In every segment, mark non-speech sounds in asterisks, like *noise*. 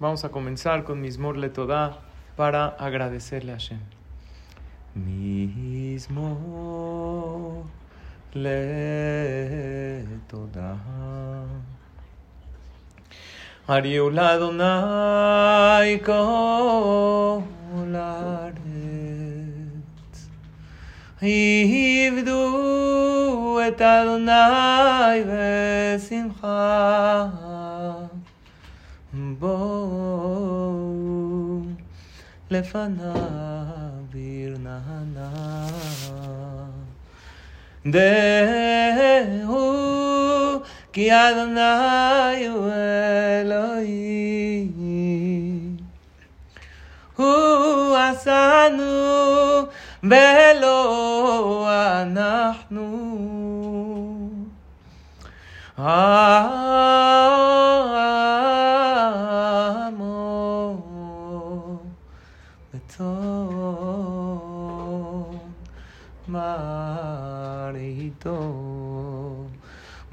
Vamos a comenzar con Mismor Letodá para agradecerle a Hashem. Mismor Letodá. Ariula Donai Kolaretz Ivdu et Adonai Vesimcha לפניו ברננה. דהו כי אדוני הוא אלוהים. הוא עשנו ולא אנחנו. עמו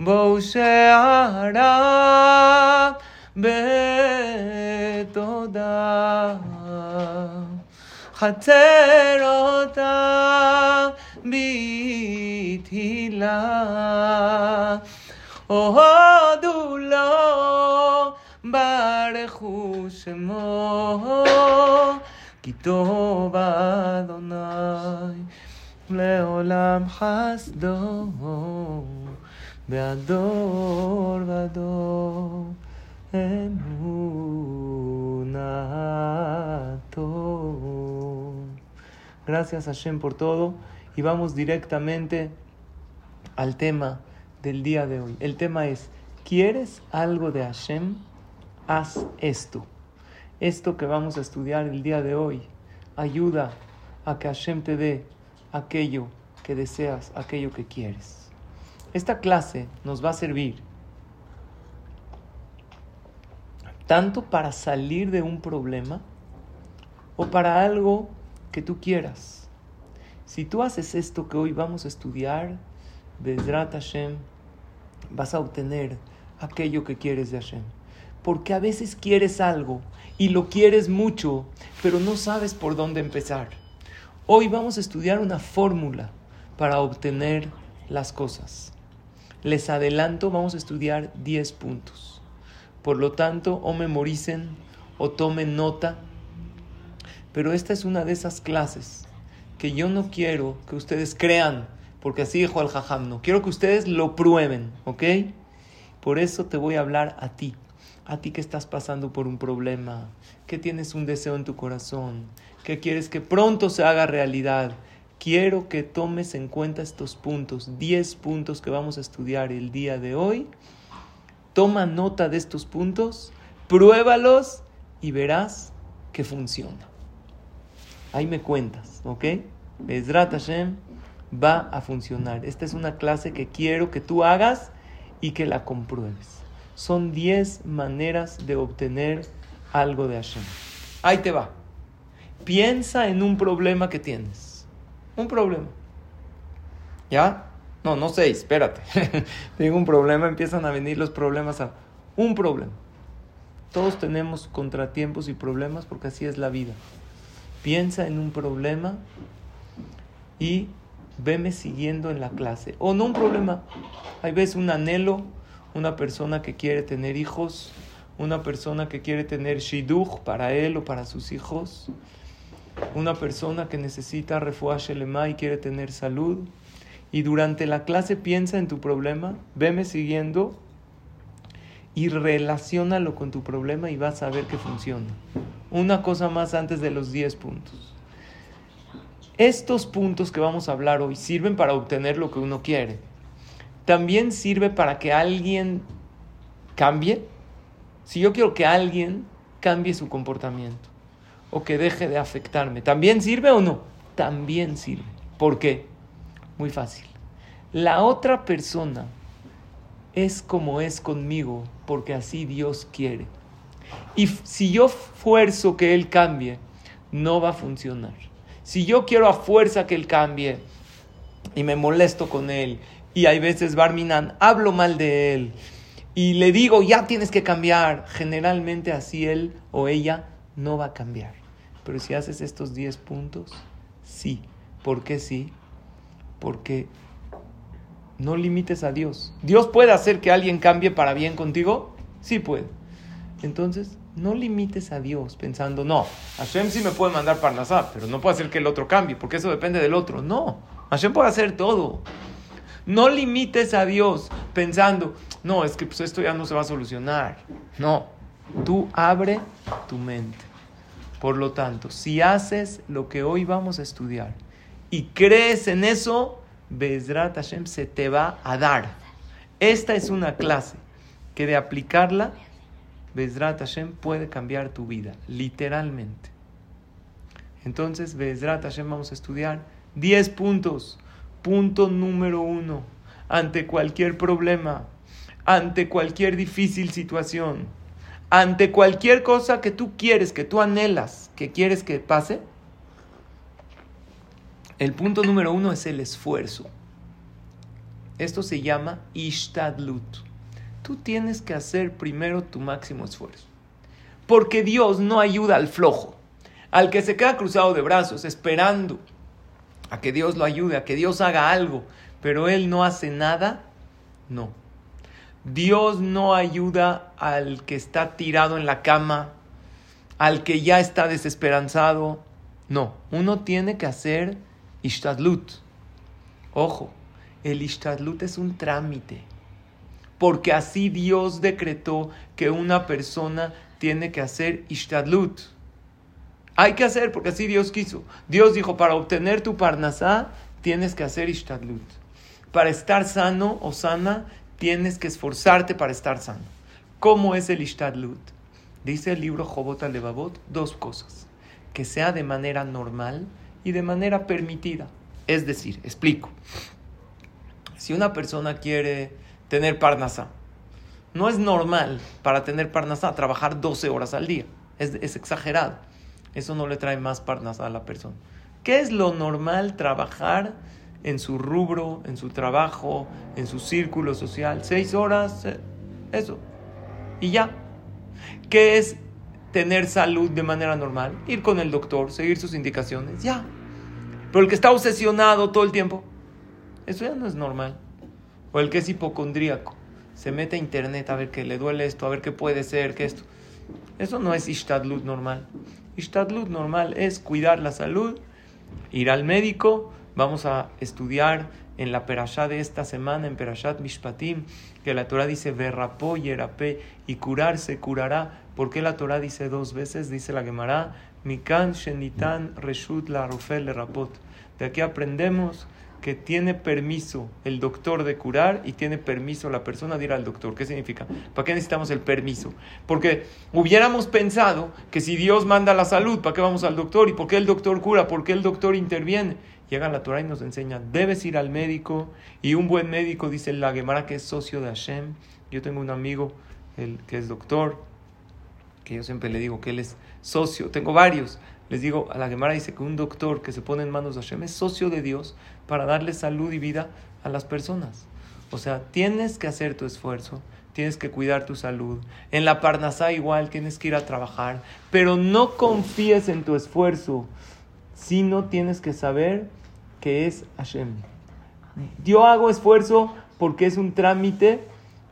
בואו שעריו בתודה. חצרותיו בתהילה. הודו לו, ברכו שמו, כי טוב אדוני, לעולם חסדו, Gracias a Hashem por todo y vamos directamente al tema del día de hoy. El tema es, ¿quieres algo de Hashem? Haz esto. Esto que vamos a estudiar el día de hoy ayuda a que Hashem te dé aquello que deseas, aquello que quieres. Esta clase nos va a servir tanto para salir de un problema o para algo que tú quieras. Si tú haces esto que hoy vamos a estudiar, Bezrat Hashem, vas a obtener aquello que quieres de Hashem. Porque a veces quieres algo y lo quieres mucho, pero no sabes por dónde empezar. Hoy vamos a estudiar una fórmula para obtener las cosas. Les adelanto, vamos a estudiar 10 puntos. Por lo tanto, o memoricen o tomen nota. Pero esta es una de esas clases que yo no quiero que ustedes crean, porque así dijo al jajam, no. Quiero que ustedes lo prueben, ¿ok? Por eso te voy a hablar a ti, a ti que estás pasando por un problema, que tienes un deseo en tu corazón, que quieres que pronto se haga realidad. Quiero que tomes en cuenta estos puntos, 10 puntos que vamos a estudiar el día de hoy. Toma nota de estos puntos, pruébalos y verás que funciona. Ahí me cuentas, ¿ok? Bezrat Hashem va a funcionar. Esta es una clase que quiero que tú hagas y que la compruebes. Son 10 maneras de obtener algo de Hashem. Ahí te va. Piensa en un problema que tienes. Un problema. ¿Ya? No, no seis, espérate. *laughs* Tengo un problema, empiezan a venir los problemas a... Un problema. Todos tenemos contratiempos y problemas porque así es la vida. Piensa en un problema y veme siguiendo en la clase. O no un problema. Hay veces un anhelo, una persona que quiere tener hijos, una persona que quiere tener shidduch para él o para sus hijos, una persona que necesita refuah shelema y quiere tener salud. Y durante la clase piensa en tu problema, veme siguiendo y relaciónalo con tu problema y vas a ver que funciona. Una cosa más antes de los 10 puntos. Estos puntos que vamos a hablar hoy sirven para obtener lo que uno quiere. También sirve para que alguien cambie. Si yo quiero que alguien cambie su comportamiento o que deje de afectarme, ¿también sirve o no? También sirve. ¿Por qué? Muy fácil. La otra persona es como es conmigo porque así Dios quiere. Y si yo fuerzo que Él cambie, no va a funcionar. Si yo quiero a fuerza que Él cambie y me molesto con Él, y hay veces, Barminan, hablo mal de Él, y le digo, ya tienes que cambiar, generalmente así él o ella no va a cambiar. Pero si haces estos 10 puntos, sí. ¿Por qué sí? Porque no limites a Dios. ¿Dios puede hacer que alguien cambie para bien contigo? Sí puede. Entonces, no limites a Dios pensando, no, Hashem sí me puede mandar Parnasá, pero no puede hacer que el otro cambie, porque eso depende del otro. No, Hashem puede hacer todo. No limites a Dios pensando, no, es que pues esto ya no se va a solucionar. No, tú abre tu mente. Por lo tanto, si haces lo que hoy vamos a estudiar y crees en eso, Bezrat Hashem se te va a dar. Esta es una clase que de aplicarla, Bezrat Hashem puede cambiar tu vida, literalmente. Entonces, Bezrat Hashem vamos a estudiar 10 puntos. Punto número uno, ante cualquier problema, ante cualquier difícil situación, ante cualquier cosa que tú quieres, que tú anhelas, que quieres que pase, el punto número uno es el esfuerzo. Esto se llama Ishtadlut. Tú tienes que hacer primero tu máximo esfuerzo. Porque Dios no ayuda al flojo, al que se queda cruzado de brazos, esperando a que Dios lo ayude, a que Dios haga algo, pero Él no hace nada. No. Dios no ayuda al que está tirado en la cama, al que ya está desesperanzado. No, uno tiene que hacer Ishtadlut. Ojo, el Ishtadlut es un trámite. Porque así Dios decretó que una persona tiene que hacer Ishtadlut. Hay que hacer porque así Dios quiso. Dios dijo, para obtener tu parnasá, tienes que hacer Ishtadlut. Para estar sano o sana, tienes que esforzarte para estar sano. ¿Cómo es el Ishtadlut? Dice el libro Jobot Levavot dos cosas. Que sea de manera normal y de manera permitida. Es decir, explico. Si una persona quiere tener parnasá, no es normal para tener parnasá trabajar 12 horas al día. Es, exagerado. Eso no le trae más parnasá a la persona. ¿Qué es lo normal trabajar en su rubro, en su trabajo, en su círculo social? Seis horas, eh, eso. Y ya. ¿Qué es tener salud de manera normal? Ir con el doctor, seguir sus indicaciones, ya. Pero el que está obsesionado todo el tiempo, eso ya no es normal. O el que es hipocondríaco, se mete a internet a ver que le duele esto, a ver qué puede ser, qué esto. Eso no es ishtadlut normal. Ishtadlut normal es cuidar la salud, ir al médico. Vamos a estudiar en la perashá de esta semana, en Perashat Mishpatim, que la Torah dice verrapó y curarse curará. ¿Por qué la Torah dice dos veces? Dice la Gemara, Mikan shenitan reshut la rufel rapot. De aquí aprendemos que tiene permiso el doctor de curar y tiene permiso la persona de ir al doctor. ¿Qué significa? ¿Para qué necesitamos el permiso? Porque hubiéramos pensado que si Dios manda la salud, ¿para qué vamos al doctor? ¿Y por qué el doctor cura? ¿Por qué el doctor interviene? Llega la Torah y nos enseña, debes ir al médico y un buen médico, dice la Gemara, que es socio de Hashem. Yo tengo un amigo el, que es doctor, que yo siempre le digo que él es socio, tengo varios, les digo, a la Gemara dice que un doctor que se pone en manos de Hashem es socio de Dios para darle salud y vida a las personas. O sea, tienes que hacer tu esfuerzo, tienes que cuidar tu salud. En la Parnasá igual tienes que ir a trabajar, pero no confíes en tu esfuerzo, sino tienes que saber que es Hashem. Yo hago esfuerzo porque es un trámite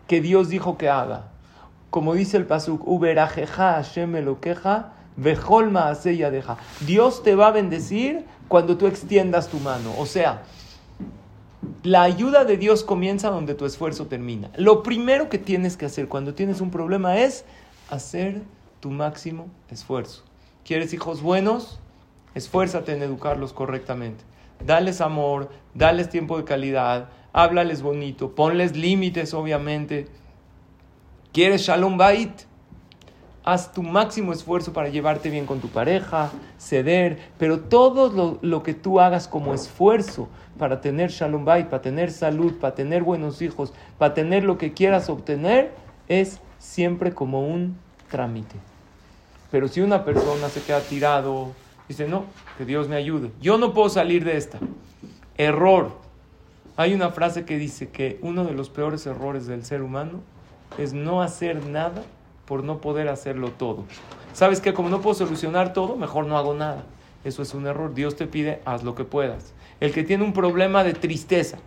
que Dios dijo que haga. Como dice el Pasuk, Uberajeja Hashem me lo queja deja. Dios te va a bendecir cuando tú extiendas tu mano. O sea, la ayuda de Dios comienza donde tu esfuerzo termina. Lo primero que tienes que hacer cuando tienes un problema es hacer tu máximo esfuerzo. ¿Quieres hijos buenos? Esfuérzate en educarlos correctamente. Dales amor, dales tiempo de calidad, háblales bonito, ponles límites, obviamente. ¿Quieres Shalom Bait? haz tu máximo esfuerzo para llevarte bien con tu pareja, ceder, pero todo lo, que tú hagas como esfuerzo para tener shalom bay, para tener salud, para tener buenos hijos, para tener lo que quieras obtener, es siempre como un trámite. Pero si una persona se queda tirado, dice, no, que Dios me ayude, yo no puedo salir de esta. Error. Hay una frase que dice que uno de los peores errores del ser humano es no hacer nada por no poder hacerlo todo. ¿Sabes que Como no puedo solucionar todo, mejor no hago nada. Eso es un error. Dios te pide, haz lo que puedas. El que tiene un problema de tristeza,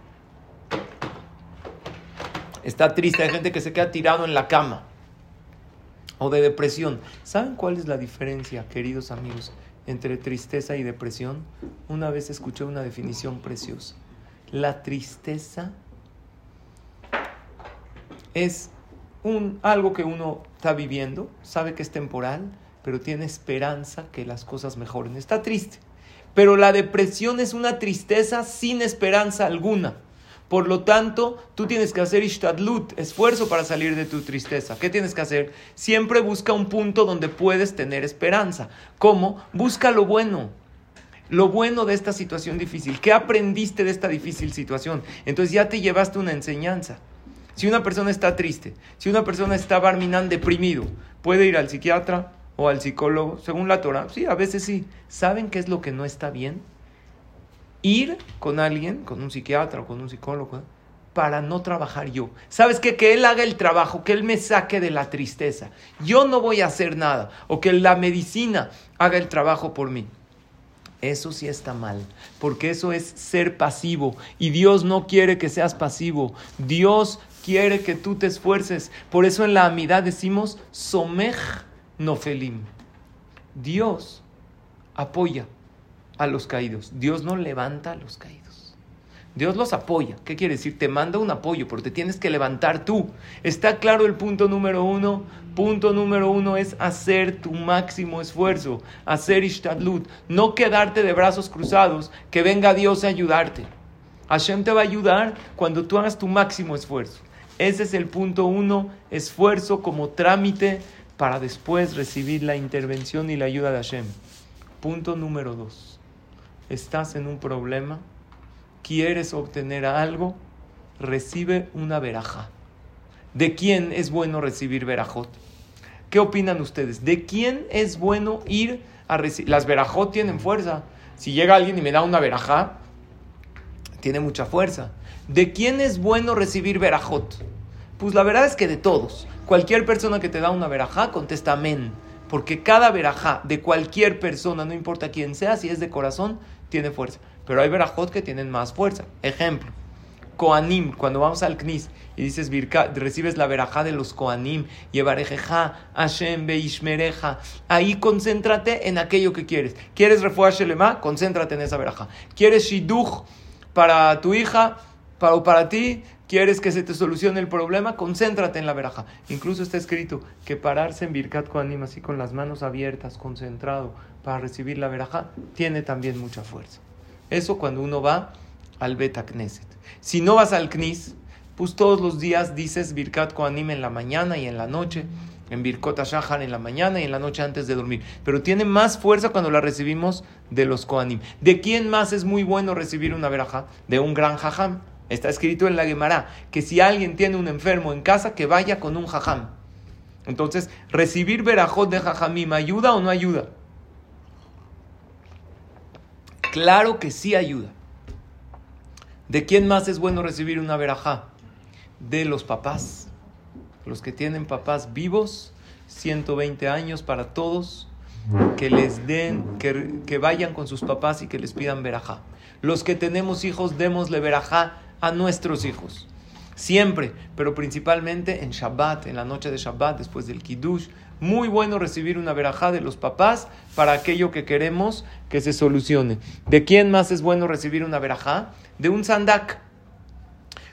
está triste, hay gente que se queda tirado en la cama, o de depresión. ¿Saben cuál es la diferencia, queridos amigos, entre tristeza y depresión? Una vez escuché una definición preciosa. La tristeza es un, algo que uno está viviendo, sabe que es temporal, pero tiene esperanza que las cosas mejoren. Está triste. Pero la depresión es una tristeza sin esperanza alguna. Por lo tanto, tú tienes que hacer ishtadlut, esfuerzo para salir de tu tristeza. ¿Qué tienes que hacer? Siempre busca un punto donde puedes tener esperanza. ¿Cómo? Busca lo bueno. Lo bueno de esta situación difícil. ¿Qué aprendiste de esta difícil situación? Entonces ya te llevaste una enseñanza. Si una persona está triste, si una persona está barminan deprimido, puede ir al psiquiatra o al psicólogo, según la Torah. Sí, a veces sí. ¿Saben qué es lo que no está bien? Ir con alguien, con un psiquiatra o con un psicólogo, para no trabajar yo. ¿Sabes qué? Que él haga el trabajo, que él me saque de la tristeza. Yo no voy a hacer nada. O que la medicina haga el trabajo por mí. Eso sí está mal, porque eso es ser pasivo. Y Dios no quiere que seas pasivo. Dios quiere que tú te esfuerces. Por eso en la amidad decimos, somej nofelim. Dios apoya a los caídos. Dios no levanta a los caídos. Dios los apoya. ¿Qué quiere decir? Te manda un apoyo, pero te tienes que levantar tú. ¿Está claro el punto número uno? Punto número uno es hacer tu máximo esfuerzo, hacer ishtadlut, no quedarte de brazos cruzados, que venga Dios a ayudarte. Hashem te va a ayudar cuando tú hagas tu máximo esfuerzo. Ese es el punto uno, esfuerzo como trámite para después recibir la intervención y la ayuda de Hashem. Punto número dos estás en un problema, quieres obtener algo, recibe una veraja. ¿De quién es bueno recibir verajot? ¿Qué opinan ustedes? ¿De quién es bueno ir a recibir? Las verajot tienen fuerza. Si llega alguien y me da una verajá, tiene mucha fuerza. ¿De quién es bueno recibir verajot? Pues la verdad es que de todos. Cualquier persona que te da una verajá contesta amén. Porque cada verajá de cualquier persona, no importa quién sea, si es de corazón, tiene fuerza. Pero hay verajot que tienen más fuerza. Ejemplo, Koanim, cuando vamos al Knis y dices, recibes la verajá de los Koanim, Yevarejeja, Hashem, Beishmereja, ahí concéntrate en aquello que quieres. ¿Quieres refuah Shelema? Concéntrate en esa verajá. ¿Quieres Shidduch para tu hija para, para ti? ¿Quieres que se te solucione el problema? Concéntrate en la verajá. Incluso está escrito que pararse en Birkat Koanim así con las manos abiertas, concentrado, para recibir la verajá, tiene también mucha fuerza. Eso cuando uno va al Bet Knesset. Si no vas al Knis, pues todos los días dices Birkat Koanim en la mañana y en la noche, en Birkot Shahar en la mañana y en la noche antes de dormir. Pero tiene más fuerza cuando la recibimos de los Koanim. ¿De quién más es muy bueno recibir una verajá? De un gran jajam. Está escrito en la Gemara que si alguien tiene un enfermo en casa, que vaya con un jajam. Entonces, recibir verajot de jajamim, ¿ayuda o no ayuda? Claro que sí ayuda. ¿De quién más es bueno recibir una verajá? De los papás. Los que tienen papás vivos, 120 años para todos, que les den, que, que vayan con sus papás y que les pidan verajá. Los que tenemos hijos, démosle verajá a nuestros hijos. Siempre, pero principalmente en Shabbat, en la noche de Shabbat, después del Kiddush, muy bueno recibir una verajá de los papás para aquello que queremos que se solucione. ¿De quién más es bueno recibir una verajá? De un sandak.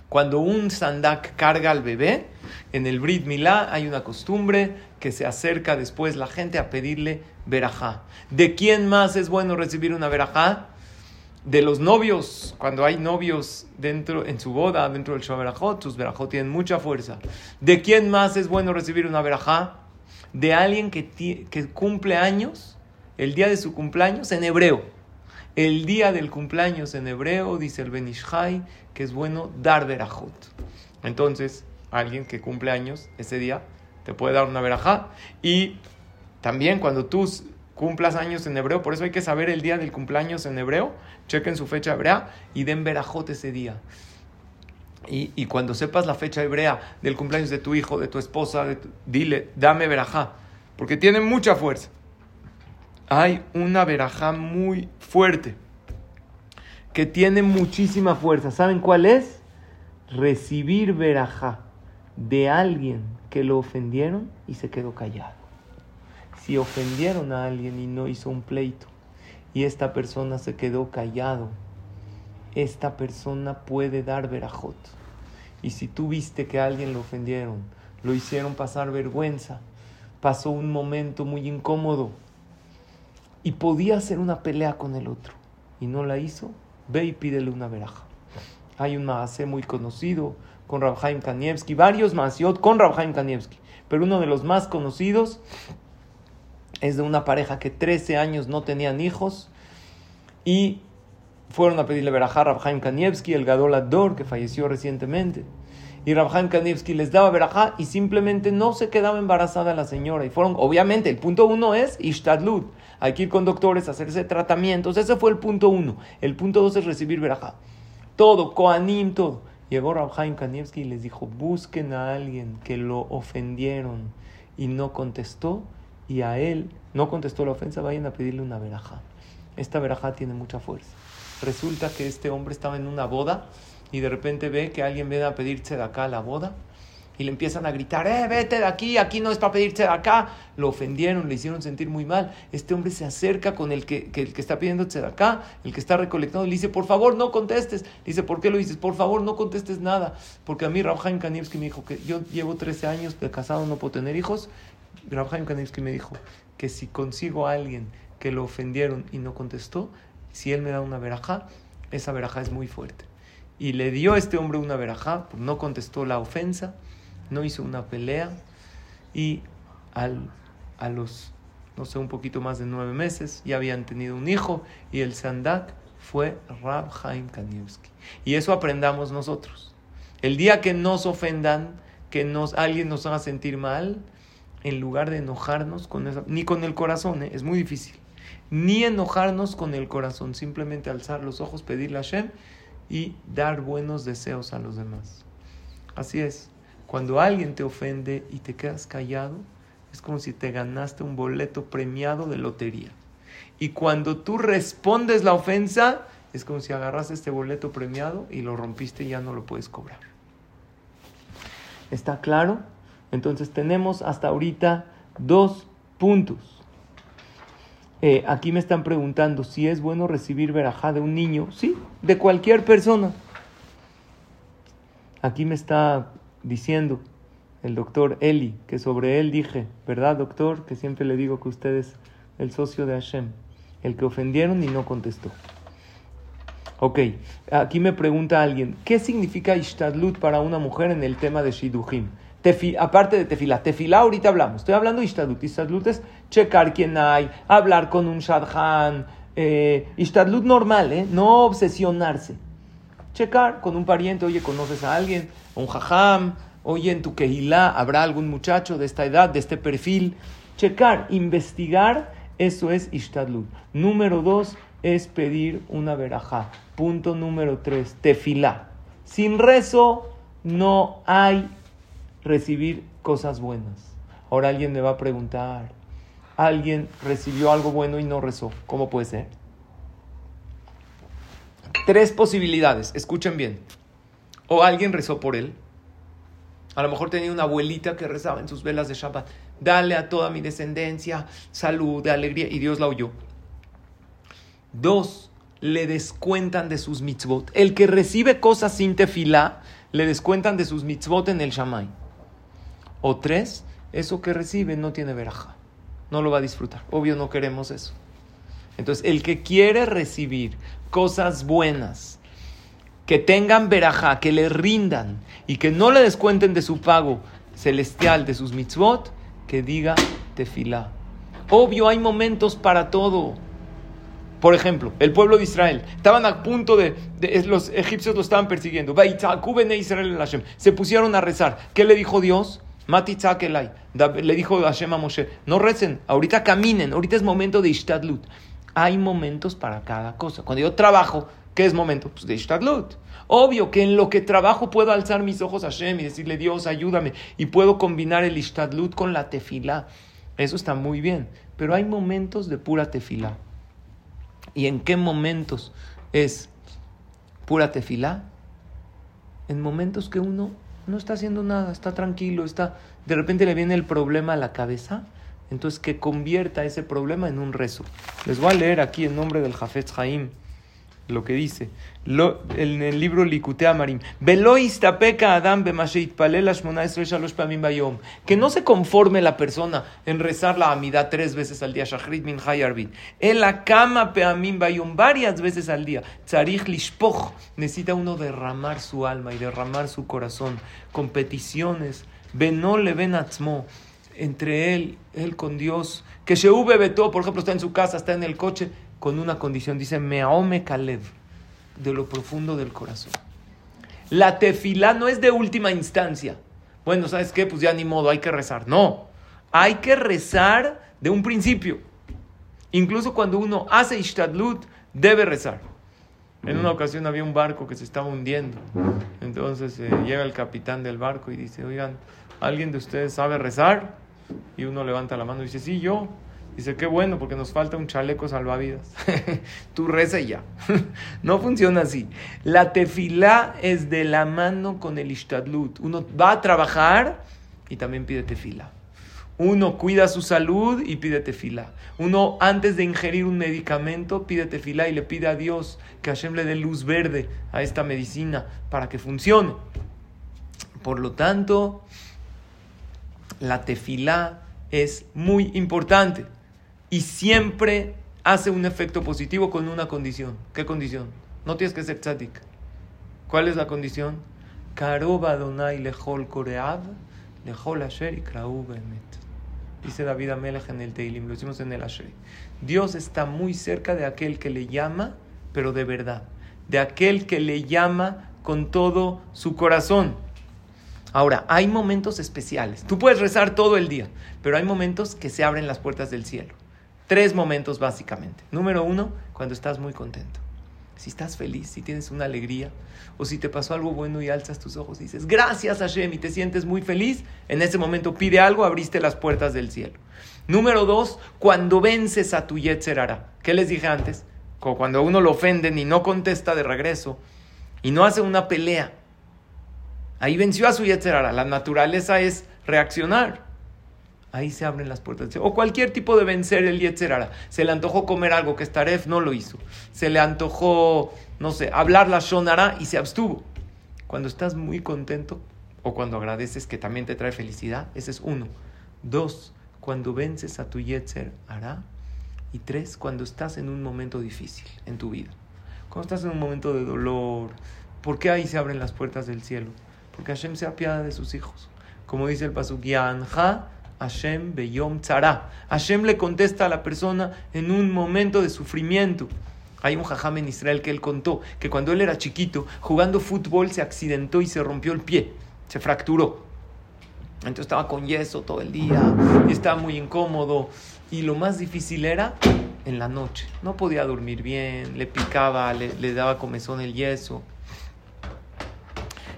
Cuando un sandak carga al bebé, en el Brit Milá hay una costumbre que se acerca después la gente a pedirle verajá. ¿De quién más es bueno recibir una verajá? De los novios, cuando hay novios dentro, en su boda, dentro del Shaberajot, sus verajot tienen mucha fuerza. ¿De quién más es bueno recibir una verajá? de alguien que, que cumple años, el día de su cumpleaños en hebreo. El día del cumpleaños en hebreo, dice el Benishai, que es bueno dar verajot. Entonces, alguien que cumple años ese día te puede dar una verajá. Y también cuando tú cumplas años en hebreo, por eso hay que saber el día del cumpleaños en hebreo, chequen su fecha hebrea y den verajot ese día. Y, cuando sepas la fecha hebrea del cumpleaños de tu hijo, de tu esposa, dile, dame verajá, porque tiene mucha fuerza. Hay una verajá muy fuerte, que tiene muchísima fuerza. ¿Saben cuál es? Recibir verajá de alguien que lo ofendieron y se quedó callado. Si ofendieron a alguien y no hizo un pleito, y esta persona se quedó callado, esta persona puede dar verajot. Y si tú viste que a alguien lo ofendieron, lo hicieron pasar vergüenza, pasó un momento muy incómodo y podía hacer una pelea con el otro y no la hizo, ve y pídele una veraja. Hay un maasé muy conocido con Rabhaim Kanievski, varios maasiot con Rabhaim Kanievski, pero uno de los más conocidos es de una pareja que 13 años no tenían hijos y fueron a pedirle verajá a Rabhaim Kanievski, el Gadol Ador, que falleció recientemente. Y Rabhaim Kanievski les daba verajá y simplemente no se quedaba embarazada la señora. Y fueron, obviamente, el punto uno es Ishtadlut. Hay que ir con doctores, hacerse tratamientos. Ese fue el punto uno. El punto dos es recibir verajá. Todo, Koanim, todo. Llegó Rabhaim Kanievski y les dijo, busquen a alguien que lo ofendieron y no contestó. Y a él no contestó la ofensa, vayan a pedirle una verajá. Esta verajá tiene mucha fuerza. Resulta que este hombre estaba en una boda y de repente ve que alguien viene a pedirse de acá a la boda y le empiezan a gritar, eh, vete de aquí, aquí no es para pedirse de acá. Lo ofendieron, le hicieron sentir muy mal. Este hombre se acerca con el que, el que está pidiendo de acá, el que está recolectando, le dice, por favor, no contestes. dice, ¿por qué lo dices? Por favor, no contestes nada. Porque a mí Rabhaim Kanievski me dijo que yo llevo 13 años de casado, no puedo tener hijos. Rabhaim Kanievski me dijo que si consigo a alguien que lo ofendieron y no contestó, si él me da una verajá, esa verajá es muy fuerte. Y le dio a este hombre una verajá, no contestó la ofensa, no hizo una pelea y al, a los, no sé, un poquito más de nueve meses ya habían tenido un hijo y el sandak fue Rab Haim Kanievski. Y eso aprendamos nosotros. El día que nos ofendan, que nos, alguien nos haga sentir mal, en lugar de enojarnos con esa, ni con el corazón, ¿eh? es muy difícil ni enojarnos con el corazón, simplemente alzar los ojos, pedirle a Hashem y dar buenos deseos a los demás. Así es, cuando alguien te ofende y te quedas callado, es como si te ganaste un boleto premiado de lotería. Y cuando tú respondes la ofensa, es como si agarras este boleto premiado y lo rompiste y ya no lo puedes cobrar. ¿Está claro? Entonces tenemos hasta ahorita dos puntos. Eh, aquí me están preguntando si es bueno recibir verajá de un niño. Sí, de cualquier persona. Aquí me está diciendo el doctor Eli, que sobre él dije, ¿verdad, doctor? Que siempre le digo que usted es el socio de Hashem, el que ofendieron y no contestó. Ok, aquí me pregunta alguien, ¿qué significa Ishtadlut para una mujer en el tema de Shiduhim? Aparte de tefilá, tefilá ahorita hablamos, estoy hablando de ishtadlut. Ishtadlut es checar quién hay, hablar con un shadchan, eh, ishtadlut normal, ¿eh? no obsesionarse. Checar con un pariente, oye, conoces a alguien, un jajam, oye, en tu kehilá habrá algún muchacho de esta edad, de este perfil. Checar, investigar, eso es ishtadlut. Número dos es pedir una verajá. Punto número tres, tefilá. Sin rezo no hay recibir cosas buenas. Ahora alguien me va a preguntar, alguien recibió algo bueno y no rezó, ¿cómo puede ser? Tres posibilidades, escuchen bien. O alguien rezó por él. A lo mejor tenía una abuelita que rezaba en sus velas de Shabbat. Dale a toda mi descendencia salud, alegría. Y Dios la oyó. Dos, le descuentan de sus mitzvot. El que recibe cosas sin tefilá, le descuentan de sus mitzvot en el Shamay. O tres, eso que recibe no tiene veraja. No lo va a disfrutar. Obvio no queremos eso. Entonces, el que quiere recibir cosas buenas, que tengan veraja, que le rindan y que no le descuenten de su pago celestial, de sus mitzvot, que diga tefilá. Obvio, hay momentos para todo. Por ejemplo, el pueblo de Israel estaban a punto de, los egipcios lo estaban persiguiendo. Se pusieron a rezar. ¿Qué le dijo Dios? Matitzakelai. Le dijo Hashem a Moshe, no recen, ahorita caminen, ahorita es momento de Ishtadlut. Hay momentos para cada cosa. Cuando yo trabajo, ¿Qué es momento? Pues de Ishtadlut. Obvio que en lo que trabajo puedo alzar mis ojos a Hashem y decirle, Dios, ayúdame. Y puedo combinar el Ishtadlut con la tefilá. Eso está muy bien. Pero hay momentos de pura tefilá. ¿Y en qué momentos es pura tefilá? En momentos que uno no está haciendo nada, está tranquilo, está de repente le viene el problema a la cabeza, entonces que convierta ese problema en un rezo. Les voy a leer aquí en nombre del Jafetz Haim lo que dice. En el libro Likutea Marim, Adam que no se conforme la persona en rezar la amidad tres veces al día, Shachrit min en la cama peamim bayom, varias veces al día, Tzarich lishpoch, necesita uno derramar su alma y derramar su corazón con peticiones, Benole ben entre él, él con Dios, que Sheuve Beto, por ejemplo, está en su casa, está en el coche, con una condición, dice Meaome Kalev, de lo profundo del corazón. La tefilá no es de última instancia. Bueno, ¿sabes qué? Pues ya ni modo, hay que rezar. No, hay que rezar de un principio. Incluso cuando uno hace ishtadlut, debe rezar. En una ocasión había un barco que se estaba hundiendo. Entonces eh, llega el capitán del barco y dice, oigan, ¿alguien de ustedes sabe rezar? Y uno levanta la mano y dice, sí, yo. Dice, qué bueno, porque nos falta un chaleco salvavidas. *laughs* Tú reza y ya. *laughs* no funciona así. La tefilá es de la mano con el ishtadlut. Uno va a trabajar y también pide tefilá. Uno cuida su salud y pide tefilá. Uno antes de ingerir un medicamento pide tefilá y le pide a Dios que Hashem le dé luz verde a esta medicina para que funcione. Por lo tanto, la tefilá es muy importante y siempre hace un efecto positivo con una condición. ¿Qué condición? No tienes que ser tzadik. ¿Cuál es la condición? Karoba Donai asher Dice David Amelech en el Teilim, lo hicimos en el Asher. Dios está muy cerca de aquel que le llama, pero de verdad. De aquel que le llama con todo su corazón. Ahora, hay momentos especiales. Tú puedes rezar todo el día, pero hay momentos que se abren las puertas del cielo. Tres momentos básicamente. Número uno, cuando estás muy contento. Si estás feliz, si tienes una alegría, o si te pasó algo bueno y alzas tus ojos y dices, gracias Hashem, y te sientes muy feliz, en ese momento pide algo, abriste las puertas del cielo. Número dos, cuando vences a tu Yetzerara. ¿Qué les dije antes? Cuando uno lo ofenden y no contesta de regreso, y no hace una pelea. Ahí venció a su Yetzerara. La naturaleza es reaccionar ahí se abren las puertas. O cualquier tipo de vencer el Yetzerara. Se le antojó comer algo que Staref no lo hizo. Se le antojó, no sé, hablar la Shonara y se abstuvo. Cuando estás muy contento o cuando agradeces que también te trae felicidad, ese es uno. Dos, cuando vences a tu Yetzer Y tres, cuando estás en un momento difícil en tu vida. Cuando estás en un momento de dolor. ¿Por qué ahí se abren las puertas del cielo? Porque Hashem se apiada de sus hijos. Como dice el Pasuk, Yanja Hashem Beyom Tzara. Hashem le contesta a la persona en un momento de sufrimiento. Hay un jajam en Israel que él contó que cuando él era chiquito, jugando fútbol, se accidentó y se rompió el pie, se fracturó. Entonces estaba con yeso todo el día estaba muy incómodo. Y lo más difícil era en la noche. No podía dormir bien, le picaba, le, le daba comezón el yeso.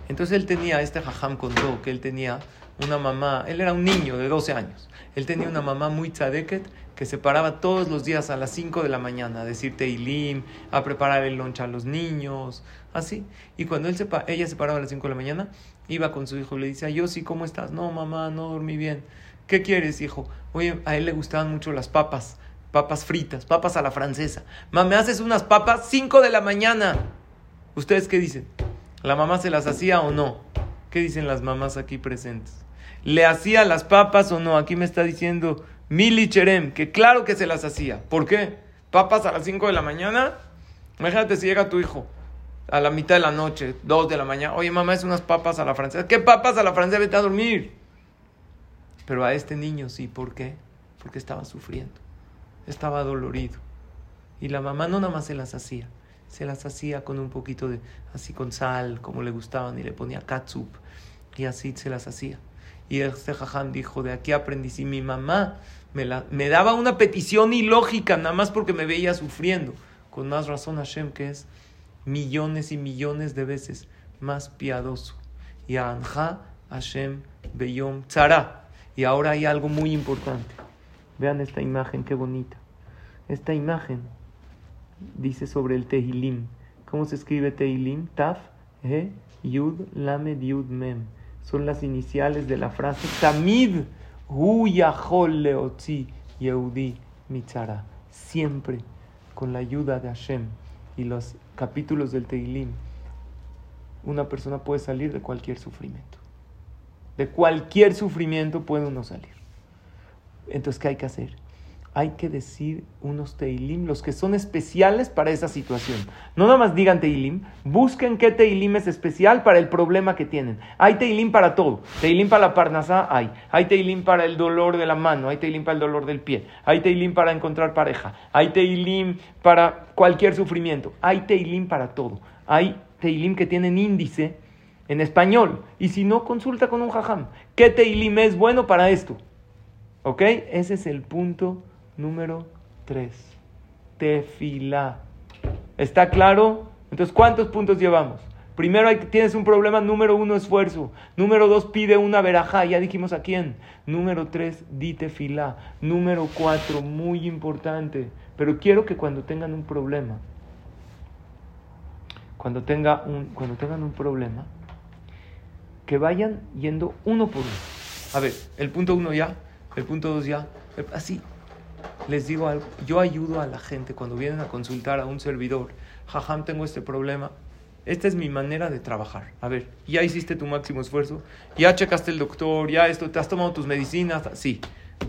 Entonces él tenía, este jajam contó que él tenía una mamá, él era un niño de 12 años, él tenía una mamá muy tzadeket que se paraba todos los días a las 5 de la mañana a decir teilim, a preparar el lunch a los niños, así. Y cuando él se, ella se paraba a las 5 de la mañana, iba con su hijo y le decía, yo sí, ¿cómo estás? No, mamá, no dormí bien. ¿Qué quieres, hijo? Oye, a él le gustaban mucho las papas, papas fritas, papas a la francesa. Mamá, ¿me haces unas papas? 5 de la mañana. ¿Ustedes qué dicen? ¿La mamá se las hacía o no? ¿Qué dicen las mamás aquí presentes? ¿Le hacía las papas o no? Aquí me está diciendo Mili Cherem, que claro que se las hacía. ¿Por qué? ¿Papas a las 5 de la mañana? Imagínate si llega tu hijo a la mitad de la noche, 2 de la mañana. Oye, mamá, es unas papas a la francesa. ¿Qué papas a la francesa? Vete a dormir. Pero a este niño sí, ¿por qué? Porque estaba sufriendo, estaba dolorido. Y la mamá no nada más se las hacía, se las hacía con un poquito de, así con sal, como le gustaban, y le ponía katsup, y así se las hacía. Y este jajam dijo, de aquí aprendí, si mi mamá me, la, me daba una petición ilógica, nada más porque me veía sufriendo, con más razón Hashem, que es millones y millones de veces más piadoso. Y Anja Hashem Beyom Tzara. Y ahora hay algo muy importante. Vean esta imagen, qué bonita. Esta imagen dice sobre el Tehilim. ¿Cómo se escribe Tehilim? Taf, He, Yud, Lamed, Yud, Mem. Son las iniciales de la frase Tamid, Hu Yahol Leotzi, Yehudi, Mitzara. Siempre con la ayuda de Hashem y los capítulos del Tehilim, una persona puede salir de cualquier sufrimiento. De cualquier sufrimiento puede uno salir. Entonces, ¿qué hay que hacer? Hay que decir unos teilim, los que son especiales para esa situación. No nada más digan teilim, busquen qué teilim es especial para el problema que tienen. Hay teilim para todo. Teilim para la parnasá hay. Hay teilim para el dolor de la mano. Hay teilim para el dolor del pie. Hay teilim para encontrar pareja. Hay teilim para cualquier sufrimiento. Hay teilim para todo. Hay teilim que tienen índice en español. Y si no, consulta con un jajam. ¿Qué teilim es bueno para esto? ¿Ok? Ese es el punto número 3. Tefilá. ¿Está claro? Entonces, ¿cuántos puntos llevamos? Primero tienes un problema, número uno, esfuerzo. Número dos, pide una verajá, ya dijimos a quién. Número tres, di tefilá. Número cuatro, muy importante. Pero quiero que cuando tengan un problema, cuando, tenga un, cuando tengan un problema, que vayan yendo uno por uno. A ver, el punto uno ya, el punto dos ya. Así, les digo algo. Yo ayudo a la gente cuando vienen a consultar a un servidor. Jajam, tengo este problema. Esta es mi manera de trabajar. A ver, ya hiciste tu máximo esfuerzo, ya checaste el doctor, ya esto, te has tomado tus medicinas. Sí,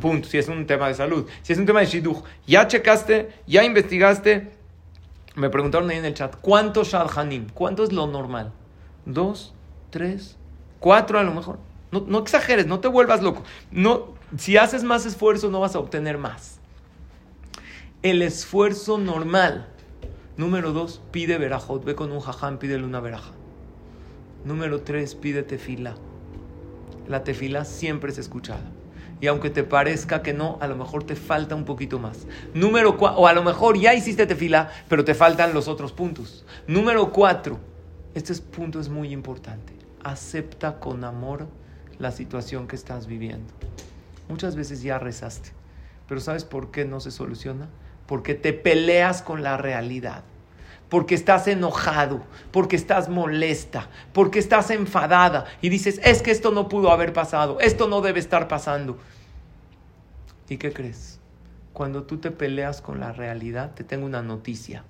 punto. Si es un tema de salud, si es un tema de shidduch, ya checaste, ya investigaste. Me preguntaron ahí en el chat, ¿cuánto shadhanim? ¿Cuánto es lo normal? ¿Dos? ¿Tres? ¿Cuatro a lo mejor? No, no exageres, no te vuelvas loco. No, si haces más esfuerzo no vas a obtener más. El esfuerzo normal. Número dos, pide verajot. Ve con un jajam, pídele una veraja. Número tres, pide tefila. La tefila siempre es escuchada. Y aunque te parezca que no, a lo mejor te falta un poquito más. Número cuatro, o a lo mejor ya hiciste tefila, pero te faltan los otros puntos. Número cuatro, este punto es muy importante. Acepta con amor la situación que estás viviendo. Muchas veces ya rezaste, pero ¿sabes por qué no se soluciona? Porque te peleas con la realidad, porque estás enojado, porque estás molesta, porque estás enfadada y dices, es que esto no pudo haber pasado, esto no debe estar pasando. ¿Y qué crees? Cuando tú te peleas con la realidad, te tengo una noticia,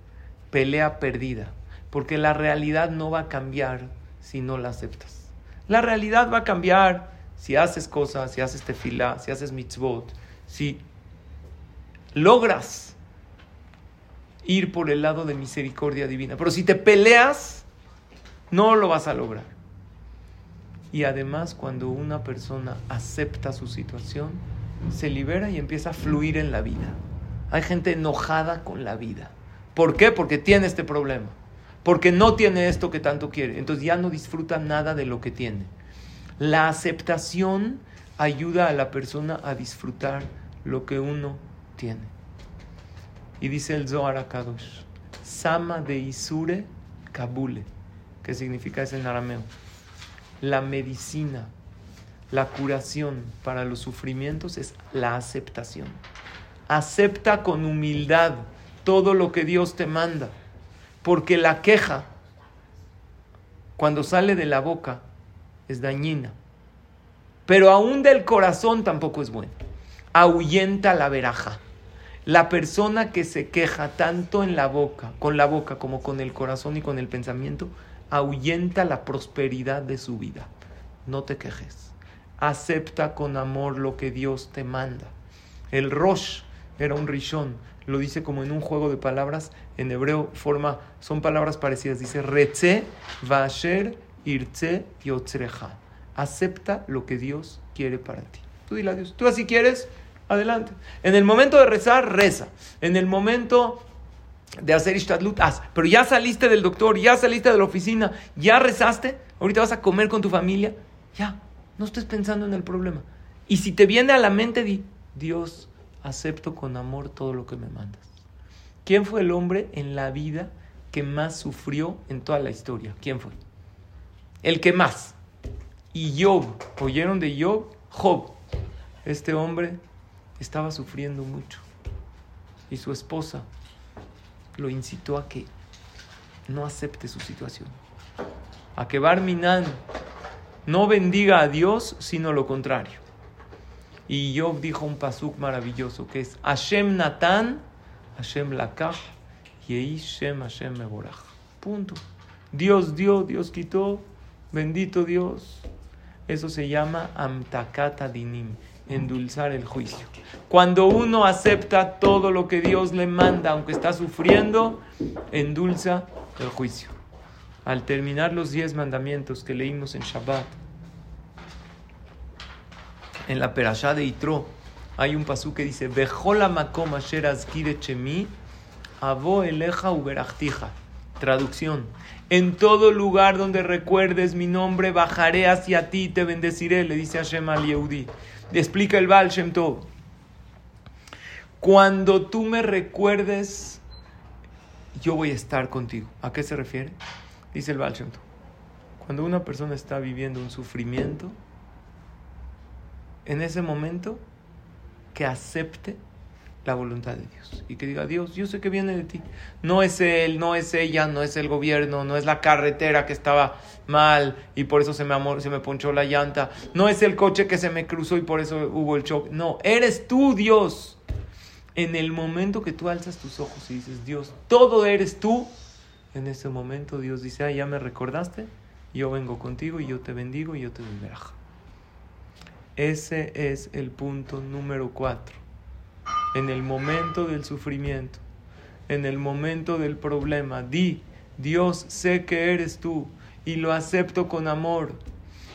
pelea perdida, porque la realidad no va a cambiar si no la aceptas. La realidad va a cambiar si haces cosas, si haces tefilá, si haces mitzvot, si logras ir por el lado de misericordia divina. Pero si te peleas, no lo vas a lograr. Y además, cuando una persona acepta su situación, se libera y empieza a fluir en la vida. Hay gente enojada con la vida. ¿Por qué? Porque tiene este problema. Porque no tiene esto que tanto quiere. Entonces ya no disfruta nada de lo que tiene. La aceptación ayuda a la persona a disfrutar lo que uno tiene. Y dice el Zohar Akadosh, Sama de Isure Kabule, que significa eso en arameo. La medicina, la curación para los sufrimientos es la aceptación. Acepta con humildad todo lo que Dios te manda, porque la queja, cuando sale de la boca, es dañina. Pero aún del corazón tampoco es bueno. Ahuyenta la veraja. La persona que se queja tanto en la boca, con la boca como con el corazón y con el pensamiento, ahuyenta la prosperidad de su vida. No te quejes. Acepta con amor lo que Dios te manda. El Rosh era un rishon, lo dice como en un juego de palabras, en hebreo forma, son palabras parecidas, dice Retze, Vasher, irte yotzreja. Acepta lo que Dios quiere para ti. Tú dile a Dios, tú así quieres, adelante. En el momento de rezar, reza. En el momento de hacer ishtadlut, haz. Pero ya saliste del doctor, ya saliste de la oficina, ya rezaste, ahorita vas a comer con tu familia, ya, no estés pensando en el problema. Y si te viene a la mente, di, Dios, acepto con amor todo lo que me mandas. ¿Quién fue el hombre en la vida que más sufrió en toda la historia. ¿Quién fue? El que más. Y Job, ¿oyeron de Job? Job. Este hombre estaba sufriendo mucho. Y su esposa lo incitó a que no acepte su situación. A que Barminan no bendiga a Dios, sino lo contrario. Y Job dijo un pasuk maravilloso que es Hashem Natan, Hashem Lakah, Yei Shem Hashem Meborach. Punto. Dios dio, Dios quitó, bendito Dios. Eso se llama Amtakata Dinim, endulzar el juicio. Cuando uno acepta todo lo que Dios le manda, aunque está sufriendo, endulza el juicio. Al terminar los diez mandamientos que leímos en Shabbat, en la perashá de Itro, hay un pasú que dice, makom asher abo eleja uberachtija. Traducción. En todo lugar donde recuerdes mi nombre, bajaré hacia ti y te bendeciré, le dice Hashem al Yehudi. Explica el Baal. Cuando tú me recuerdes, yo voy a estar contigo. ¿A qué se refiere? Dice el Baal. Cuando una persona está viviendo un sufrimiento, en ese momento que acepte la voluntad de Dios y que diga, Dios, yo sé que viene de ti. No es él, no es ella, no es el gobierno, no es la carretera que estaba mal y por eso se me, amor, se me ponchó la llanta, no es el coche que se me cruzó y por eso hubo el choque. No, eres tú, Dios. En el momento que tú alzas tus ojos y dices, Dios, todo eres tú, en ese momento Dios dice, ah, ya me recordaste, yo vengo contigo y yo te bendigo y yo te doy. Ese es el punto número cuatro. En el momento del sufrimiento, en el momento del problema, di, Dios, sé que eres tú y lo acepto con amor.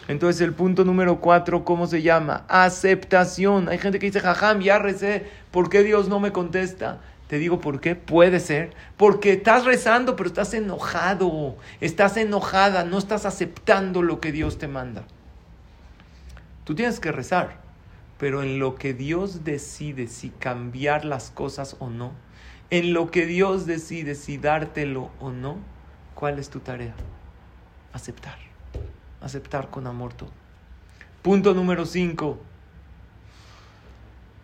Entonces el punto número cuatro, ¿cómo se llama? Aceptación. Hay gente que dice, jajam, ya recé, ¿por qué Dios no me contesta? Te digo por qué, puede ser, porque estás rezando, pero estás enojado, estás enojada, no estás aceptando lo que Dios te manda. Tú tienes que rezar, pero en lo que Dios decide si cambiar las cosas o no, en lo que Dios decide si dártelo o no, ¿cuál es tu tarea? Aceptar. Aceptar con amor todo. Punto número 5.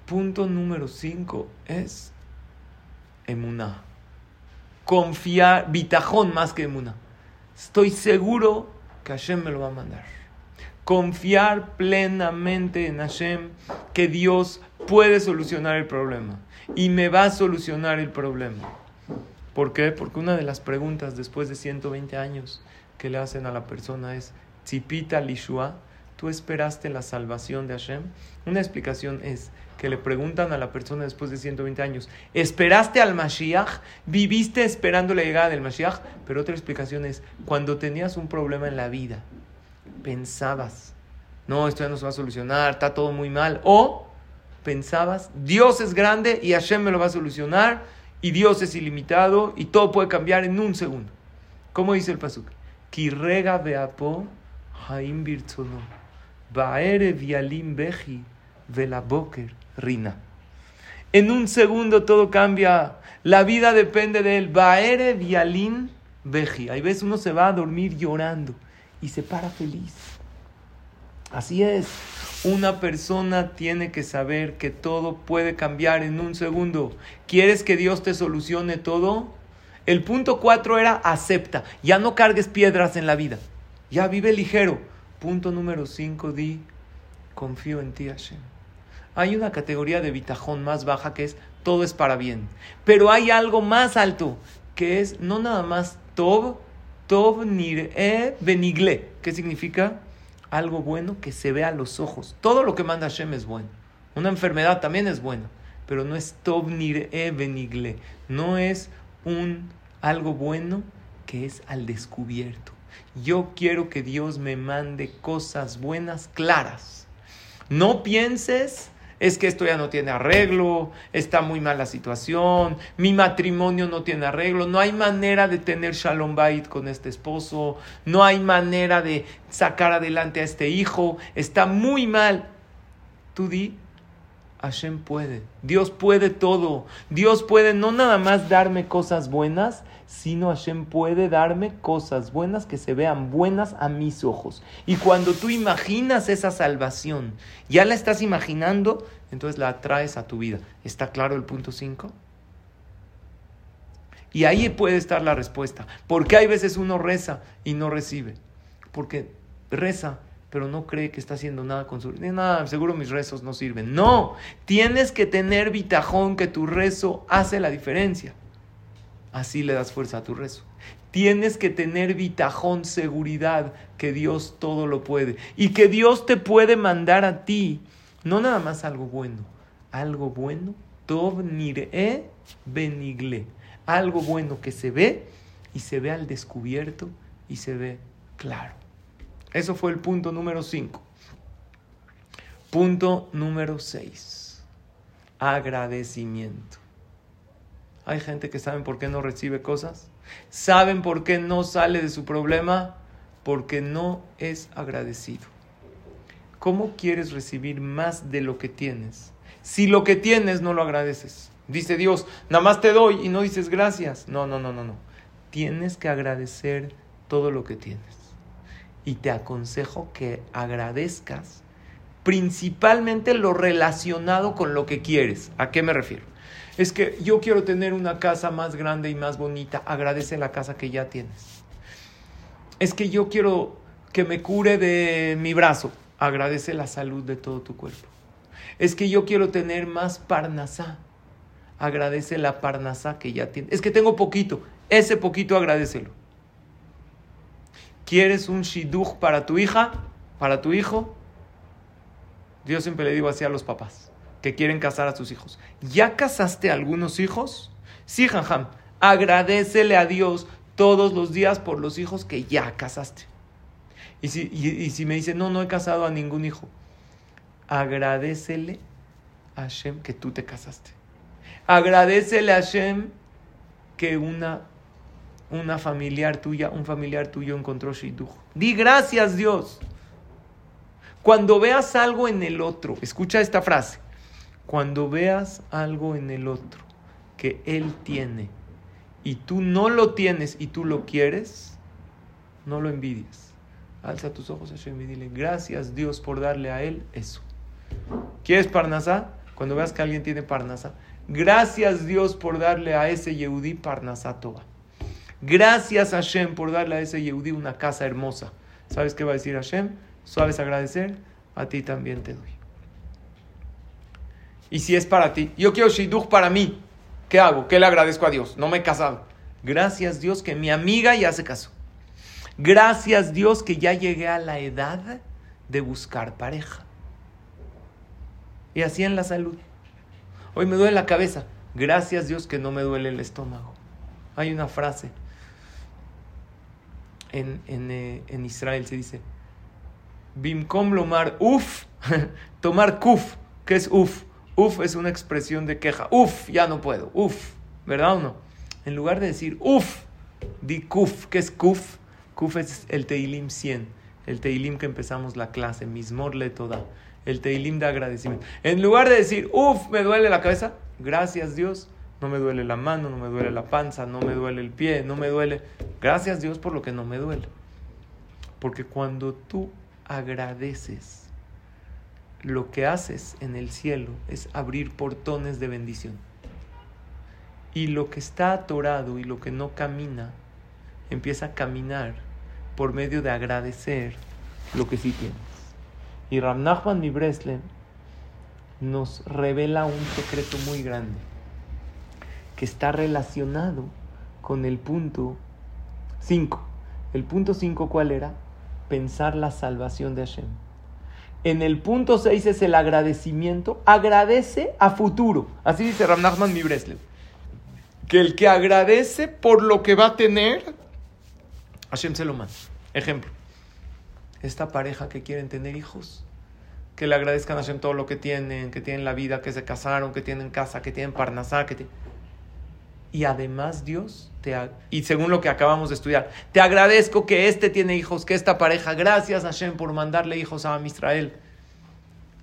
Punto número 5 es emuná. Confiar, bitajón más que emuná. Estoy seguro que Hashem me lo va a mandar confiar plenamente en Hashem que Dios puede solucionar el problema y me va a solucionar el problema. ¿Por qué? Porque una de las preguntas después de 120 años que le hacen a la persona es, Tzipita Lishua, ¿tú esperaste la salvación de Hashem? Una explicación es que le preguntan a la persona después de 120 años, ¿esperaste al Mashiach? ¿Viviste esperando la llegada del Mashiach? Pero otra explicación es, cuando tenías un problema en la vida, pensabas, no, esto ya no se va a solucionar, está todo muy mal. O pensabas, Dios es grande y Hashem me lo va a solucionar y Dios es ilimitado y todo puede cambiar en un segundo. ¿Cómo dice el pasuk? Kirrega beapo haim birtzono. Baere vialim beji velaboker rina. En un segundo todo cambia. La vida depende de él. Baere vialim beji. Hay veces uno se va a dormir llorando y se para feliz. Así es, una persona tiene que saber que todo puede cambiar en un segundo. ¿Quieres que Dios te solucione todo? El punto cuatro era acepta, ya no cargues piedras en la vida, ya vive ligero. Punto número cinco, di, confío en ti Hashem. Hay una categoría de bitajón más baja que es todo es para bien, pero hay algo más alto que es no nada más todo Tov nir'e benigle. ¿Qué significa? Algo bueno que se ve a los ojos. Todo lo que manda Hashem es bueno. Una enfermedad también es buena, pero no es Tov nir'e benigle. No es un algo bueno que es al descubierto. Yo quiero que Dios me mande cosas buenas claras. No pienses es que esto ya no tiene arreglo, está muy mala situación, mi matrimonio no tiene arreglo, no hay manera de tener shalom bait con este esposo, no hay manera de sacar adelante a este hijo, está muy mal. Tú di, Hashem puede. Dios puede todo. Dios puede no nada más darme cosas buenas, sino Hashem puede darme cosas buenas que se vean buenas a mis ojos. Y cuando tú imaginas esa salvación, ya la estás imaginando, entonces la atraes a tu vida. ¿Está claro el punto 5? Y ahí puede estar la respuesta. ¿Por qué hay veces uno reza y no recibe? Porque reza pero no cree que está haciendo nada con su... Nada, seguro mis rezos no sirven. No, tienes que tener bitajón que tu rezo hace la diferencia. Así le das fuerza a tu rezo. Tienes que tener bitajón, seguridad, que Dios todo lo puede. Y que Dios te puede mandar a ti, no nada más algo bueno, algo bueno, tov benigle. Algo bueno que se ve y se ve al descubierto y se ve claro. Eso fue el punto número 5. Punto número 6. Agradecimiento. Hay gente que saben por qué no recibe cosas. ¿Saben por qué no sale de su problema? Porque no es agradecido. ¿Cómo quieres recibir más de lo que tienes? Si lo que tienes no lo agradeces. Dice Dios, nada más te doy y no dices gracias. No, no, no, no, no. Tienes que agradecer todo lo que tienes y te aconsejo que agradezcas principalmente lo relacionado con lo que quieres. ¿A qué me refiero? Es que yo quiero tener una casa más grande y más bonita. Agradece la casa que ya tienes. Es que yo quiero que me cure de mi brazo. Agradece la salud de todo tu cuerpo. Es que yo quiero tener más parnasá. Agradece la parnasá que ya tienes. Es que tengo poquito. Ese poquito agradecelo. ¿Quieres un shidduch para tu hija? ¿Para tu hijo? Dios siempre le digo así a los papás que quieren casar a sus hijos. ¿Ya casaste a algunos hijos? Sí, Janjam. Agradecele a Dios todos los días por los hijos que ya casaste. Y si, y si me dice, no, no he casado a ningún hijo, agradecele a Hashem que tú te casaste. Agradecele a Hashem que una una familiar tuya, un familiar tuyo encontró shidduch. Di gracias Dios. Cuando veas algo en el otro, escucha esta frase, cuando veas algo en el otro que él tiene y tú no lo tienes y tú lo quieres, no lo envidies. Alza tus ojos a Hashem y dile, gracias Dios por darle a él eso. ¿Quieres parnasá? Cuando veas que alguien tiene parnasá, gracias Dios por darle a ese Yehudi parnasá toba. Gracias a Hashem por darle a ese Yehudi una casa hermosa. ¿Sabes qué va a decir Hashem? ¿Sabes agradecer? A ti también te doy. Y si es para ti, yo quiero Shidduch para mí. ¿Qué hago? ¿Qué le agradezco a Dios? No me he casado. Gracias Dios que mi amiga ya se casó. Gracias Dios que ya llegué a la edad de buscar pareja. Y así en la salud. Hoy me duele la cabeza. Gracias Dios que no me duele el estómago. Hay una frase en, eh, en, Israel se dice, Bimkom lomar uf, *laughs* tomar kuf, ¿qué es uf? Uf es una expresión de queja, uf, ya no puedo, uf, ¿verdad o no? En lugar de decir uf, di kuf, ¿qué es kuf? Kuf es el Teilim 100, el Teilim que empezamos la clase, Mismor le toda, el Teilim de agradecimiento. En lugar de decir uf, me duele la cabeza, gracias Dios, no me duele la mano, no me duele la panza, no me duele el pie, no me duele. Gracias Dios por lo que no me duele. Porque cuando tú agradeces, lo que haces en el cielo es abrir portones de bendición. Y lo que está atorado y lo que no camina, empieza a caminar por medio de agradecer lo que sí tienes. Y Ram Nachman nos revela un secreto muy grande que está relacionado con el punto 5. El punto 5, ¿cuál era? Pensar la salvación de Hashem. En el punto 6 es el agradecimiento. Agradece a futuro. Así dice Ramnachman mi Breslev. Que el que agradece por lo que va a tener, Hashem se lo manda. Ejemplo. Esta pareja que quieren tener hijos, que le agradezcan a Hashem todo lo que tienen, que tienen la vida, que se casaron, que tienen casa, que tienen parnasá, que tienen y además Dios, te, y según lo que acabamos de estudiar, te agradezco que este tiene hijos, que esta pareja, gracias a Hashem por mandarle hijos a Israel.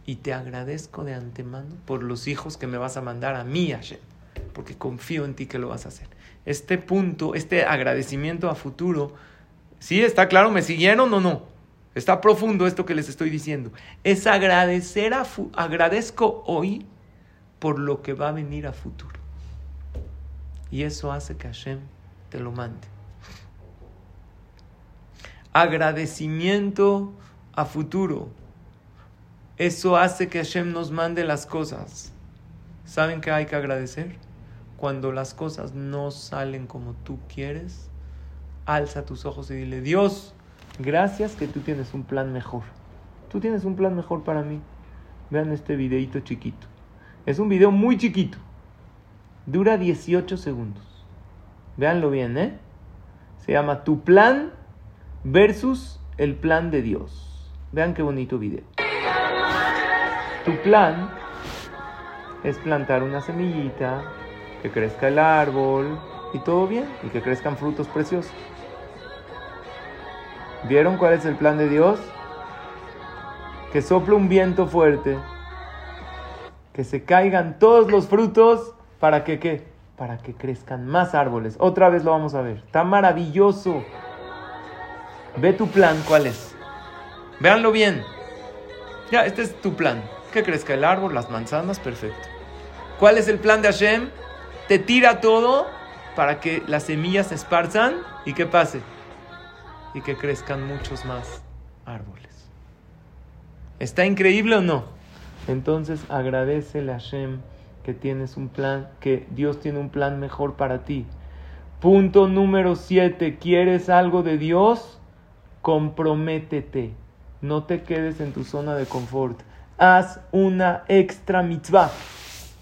Y te agradezco de antemano por los hijos que me vas a mandar a mí, Hashem, porque confío en ti que lo vas a hacer. Este punto, este agradecimiento a futuro, ¿sí está claro? ¿Me siguieron o no? Está profundo esto que les estoy diciendo. Es agradecer a agradezco hoy por lo que va a venir a futuro. Y eso hace que Hashem te lo mande. Agradecimiento a futuro. Eso hace que Hashem nos mande las cosas. ¿Saben qué hay que agradecer? Cuando las cosas no salen como tú quieres, alza tus ojos y dile, Dios, gracias que tú tienes un plan mejor. Tú tienes un plan mejor para mí. Vean este videito chiquito. Es un video muy chiquito. Dura 18 segundos. Véanlo bien, ¿eh? Se llama Tu plan versus el plan de Dios. Vean qué bonito video. Tu plan es plantar una semillita, que crezca el árbol y todo bien, y que crezcan frutos preciosos. ¿Vieron cuál es el plan de Dios? Que sople un viento fuerte, que se caigan todos los frutos ¿Para que qué? Para que crezcan más árboles. Otra vez lo vamos a ver. Está maravilloso. Ve tu plan, ¿cuál es? Véanlo bien. Ya, este es tu plan. Que crezca el árbol, las manzanas, perfecto. ¿Cuál es el plan de Hashem? Te tira todo para que las semillas se esparzan y que pase. Y que crezcan muchos más árboles. ¿Está increíble o no? Entonces agradecele a Hashem que tienes un plan, que Dios tiene un plan mejor para ti. Punto número 7, ¿quieres algo de Dios? Comprométete. No te quedes en tu zona de confort. Haz una extra mitzvah.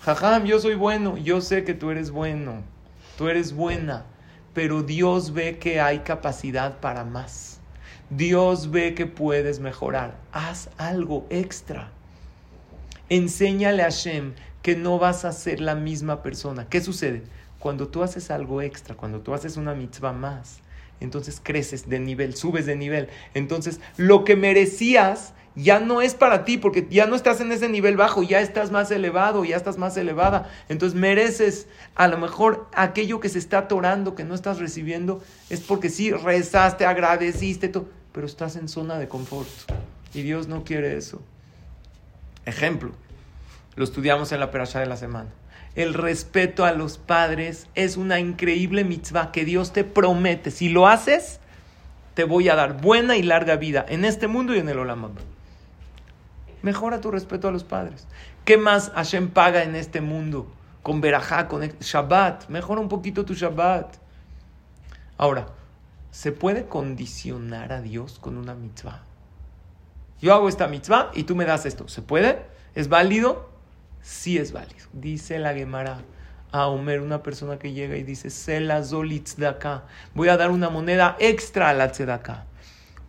Jajam, yo soy bueno, yo sé que tú eres bueno, tú eres buena, pero Dios ve que hay capacidad para más. Dios ve que puedes mejorar. Haz algo extra. Enséñale a Hashem que no vas a ser la misma persona. ¿Qué sucede? Cuando tú haces algo extra, cuando tú haces una mitzvah más, entonces creces de nivel, subes de nivel. Entonces, lo que merecías ya no es para ti, porque ya no estás en ese nivel bajo, ya estás más elevado, ya estás más elevada. Entonces mereces a lo mejor aquello que se está atorando, que no estás recibiendo, es porque sí rezaste, agradeciste, todo, pero estás en zona de confort. Y Dios no quiere eso. Ejemplo, lo estudiamos en la perashá de la semana. El respeto a los padres es una increíble mitzvah que Dios te promete. Si lo haces, te voy a dar buena y larga vida en este mundo y en el Olam Mejora tu respeto a los padres. ¿Qué más Hashem paga en este mundo? Con Berajá, con Shabbat. Mejora un poquito tu Shabbat. Ahora, ¿se puede condicionar a Dios con una mitzvah? Yo hago esta mitzvah y tú me das esto. ¿Se puede? ¿Es válido? Sí es válido. Dice la Gemara a Omer, una persona que llega y dice, de acá, voy a dar una moneda extra a la acá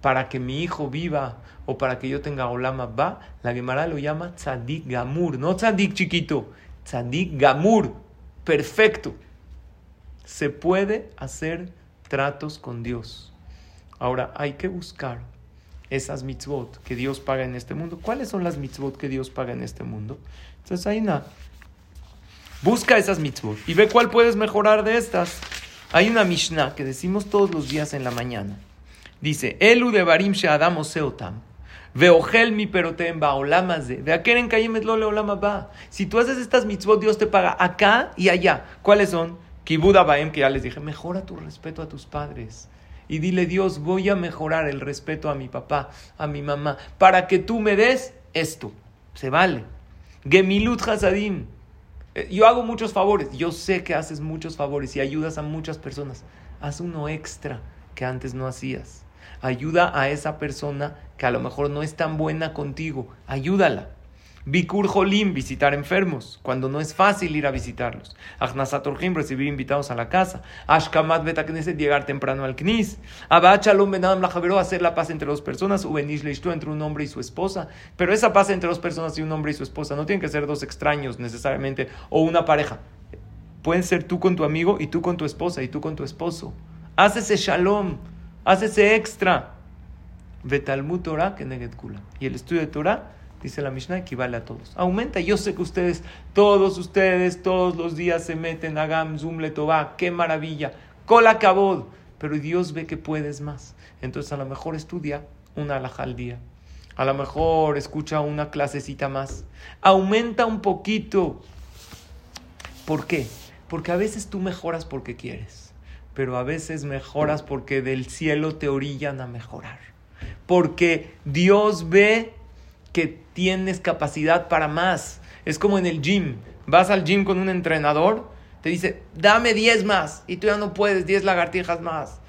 para que mi hijo viva o para que yo tenga olama va, la Gemara lo llama tzadik gamur, no tzadik chiquito, tzadik gamur, perfecto. Se puede hacer tratos con Dios. Ahora hay que buscar esas mitzvot que Dios paga en este mundo. ¿Cuáles son las mitzvot que Dios paga en este mundo? Entonces hay una... Busca esas mitzvot y ve cuál puedes mejorar de estas. Hay una Mishnah que decimos todos los días en la mañana. Dice, Elu de Barim Sheadam Oseotam. Veogel mi perotem baolamaze. De aquel en le olama ba. Si tú haces estas mitzvot, Dios te paga acá y allá. ¿Cuáles son? Kibuda Baem, que ya les dije, mejora tu respeto a tus padres. Y dile, Dios, voy a mejorar el respeto a mi papá, a mi mamá, para que tú me des esto. Se vale. Gemilut Hasadim. Eh, yo hago muchos favores. Yo sé que haces muchos favores y ayudas a muchas personas. Haz uno extra que antes no hacías. Ayuda a esa persona que a lo mejor no es tan buena contigo. Ayúdala. Bikur Jolim, visitar enfermos, cuando no es fácil ir a visitarlos. Achnasat recibir invitados a la casa. Ashkamat Betakneset, llegar temprano al Knis. Abad Shalom Benadam Lajavero, hacer la paz entre dos personas. Ubenish Leishtu, entre un hombre y su esposa. Pero esa paz entre dos personas y un hombre y su esposa no tienen que ser dos extraños necesariamente o una pareja. Pueden ser tú con tu amigo y tú con tu esposa y tú con tu esposo. Haz ese shalom, haz ese extra. Betalmut Torah que. Y el estudio de Torah dice la Mishnah, equivale a todos. Aumenta, yo sé que ustedes, todos ustedes, todos los días se meten a Gam, Zum, Letová, qué maravilla, cola cabod, pero Dios ve que puedes más. Entonces a lo mejor estudia una alhaja al día. A lo mejor escucha una clasecita más. Aumenta un poquito. ¿Por qué? Porque a veces tú mejoras porque quieres, pero a veces mejoras porque del cielo te orillan a mejorar. Porque Dios ve que tienes capacidad para más. Es como en el gym. Vas al gym con un entrenador, te dice, dame 10 más, y tú ya no puedes, 10 lagartijas más.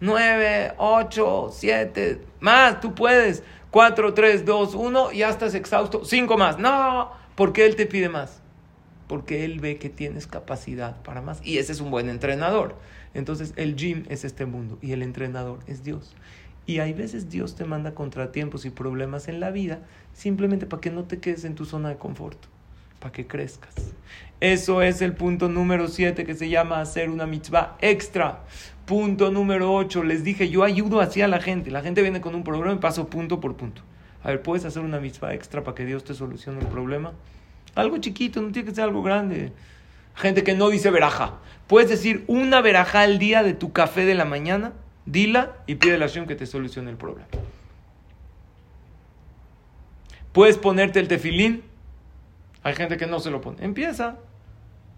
9, 8, 7, más, tú puedes. 4, 3, 2, 1, ya estás exhausto. 5 más. No, porque Él te pide más. Porque Él ve que tienes capacidad para más. Y ese es un buen entrenador. Entonces el gym es este mundo y el entrenador es Dios. Y hay veces Dios te manda contratiempos y problemas en la vida simplemente para que no te quedes en tu zona de confort, para que crezcas. Eso es el punto número 7 que se llama hacer una mitzvah extra. Punto número 8, les dije, yo ayudo así a la gente. La gente viene con un problema y paso punto por punto. A ver, ¿puedes hacer una mitzvah extra para que Dios te solucione el problema? Algo chiquito, no tiene que ser algo grande. Gente que no dice veraja. Puedes decir una veraja al día de tu café de la mañana, dila y pide la acción que te solucione el problema. Puedes ponerte el tefilín. Hay gente que no se lo pone. Empieza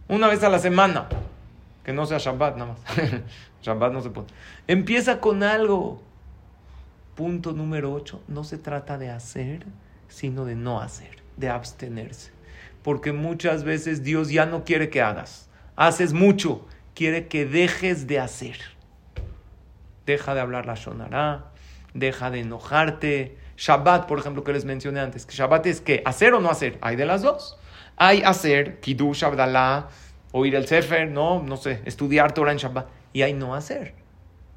una vez a la semana. Que no sea Shabbat nada más. *laughs* Shabbat no se pone. Empieza con algo. Punto número 8. No se trata de hacer, sino de no hacer, de abstenerse. Porque muchas veces Dios ya no quiere que hagas. Haces mucho, quiere que dejes de hacer. Deja de hablar la shonará, deja de enojarte. Shabbat, por ejemplo, que les mencioné antes. Que Shabbat es que hacer o no hacer. Hay de las dos. Hay hacer, Kiddush, Abdallah, oír el Sefer, no, no sé, estudiar Torah en Shabbat. Y hay no hacer.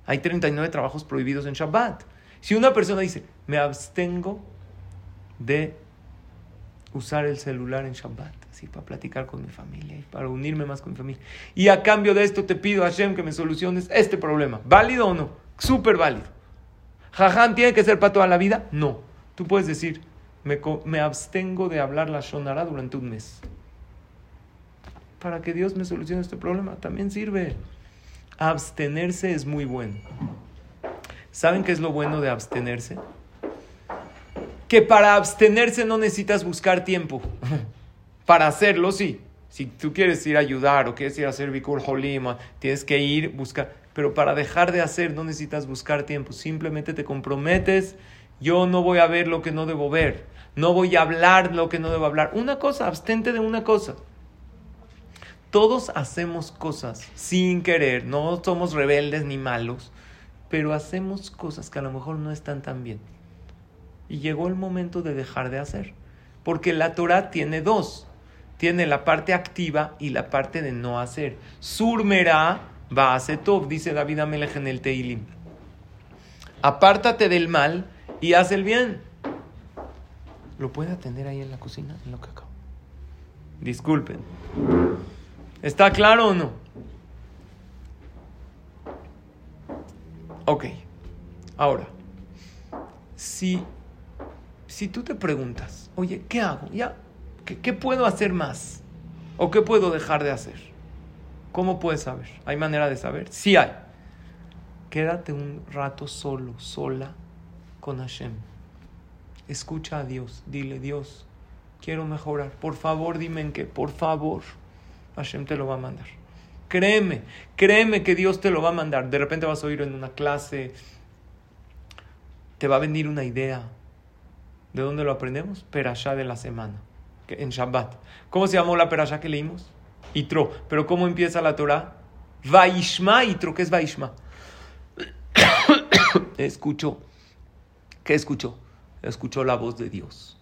Hay 39 trabajos prohibidos en Shabbat. Si una persona dice, me abstengo de usar el celular en Shabbat, así para platicar con mi familia y para unirme más con mi familia. Y a cambio de esto te pido a Hashem que me soluciones este problema. ¿Válido o no? Súper válido. ¿Jajam tiene que ser para toda la vida? No. Tú puedes decir, me, me abstengo de hablar la Shonara durante un mes para que Dios me solucione este problema. También sirve. Abstenerse es muy bueno. ¿Saben qué es lo bueno de abstenerse? Que para abstenerse no necesitas buscar tiempo. *laughs* para hacerlo, sí. Si tú quieres ir a ayudar o quieres ir a hacer Bikur Holima, tienes que ir, buscar. Pero para dejar de hacer no necesitas buscar tiempo. Simplemente te comprometes. Yo no voy a ver lo que no debo ver. No voy a hablar lo que no debo hablar. Una cosa, abstente de una cosa. Todos hacemos cosas sin querer, no somos rebeldes ni malos, pero hacemos cosas que a lo mejor no están tan bien. Y llegó el momento de dejar de hacer, porque la Torah tiene dos, tiene la parte activa y la parte de no hacer. Surmerá va a top, dice David Amelech en el Teilim. Apártate del mal y haz el bien. ¿Lo puede atender ahí en la cocina? En lo que acabo. Disculpen. ¿Está claro o no? Ok. Ahora, si, si tú te preguntas, oye, ¿qué hago? ¿Ya? ¿Qué, ¿Qué puedo hacer más? ¿O qué puedo dejar de hacer? ¿Cómo puedes saber? ¿Hay manera de saber? Sí hay. Quédate un rato solo, sola con Hashem. Escucha a Dios. Dile, Dios, quiero mejorar. Por favor, dime en qué. Por favor. Hashem te lo va a mandar. Créeme, créeme que Dios te lo va a mandar. De repente vas a oír en una clase, te va a venir una idea. ¿De dónde lo aprendemos? Perashá de la semana, en Shabbat. ¿Cómo se llamó la Perashá que leímos? Itro. Pero ¿cómo empieza la Torah? Vaishma Itro. ¿Qué es Vaishma? *coughs* escuchó. ¿Qué escuchó? Escuchó la voz de Dios.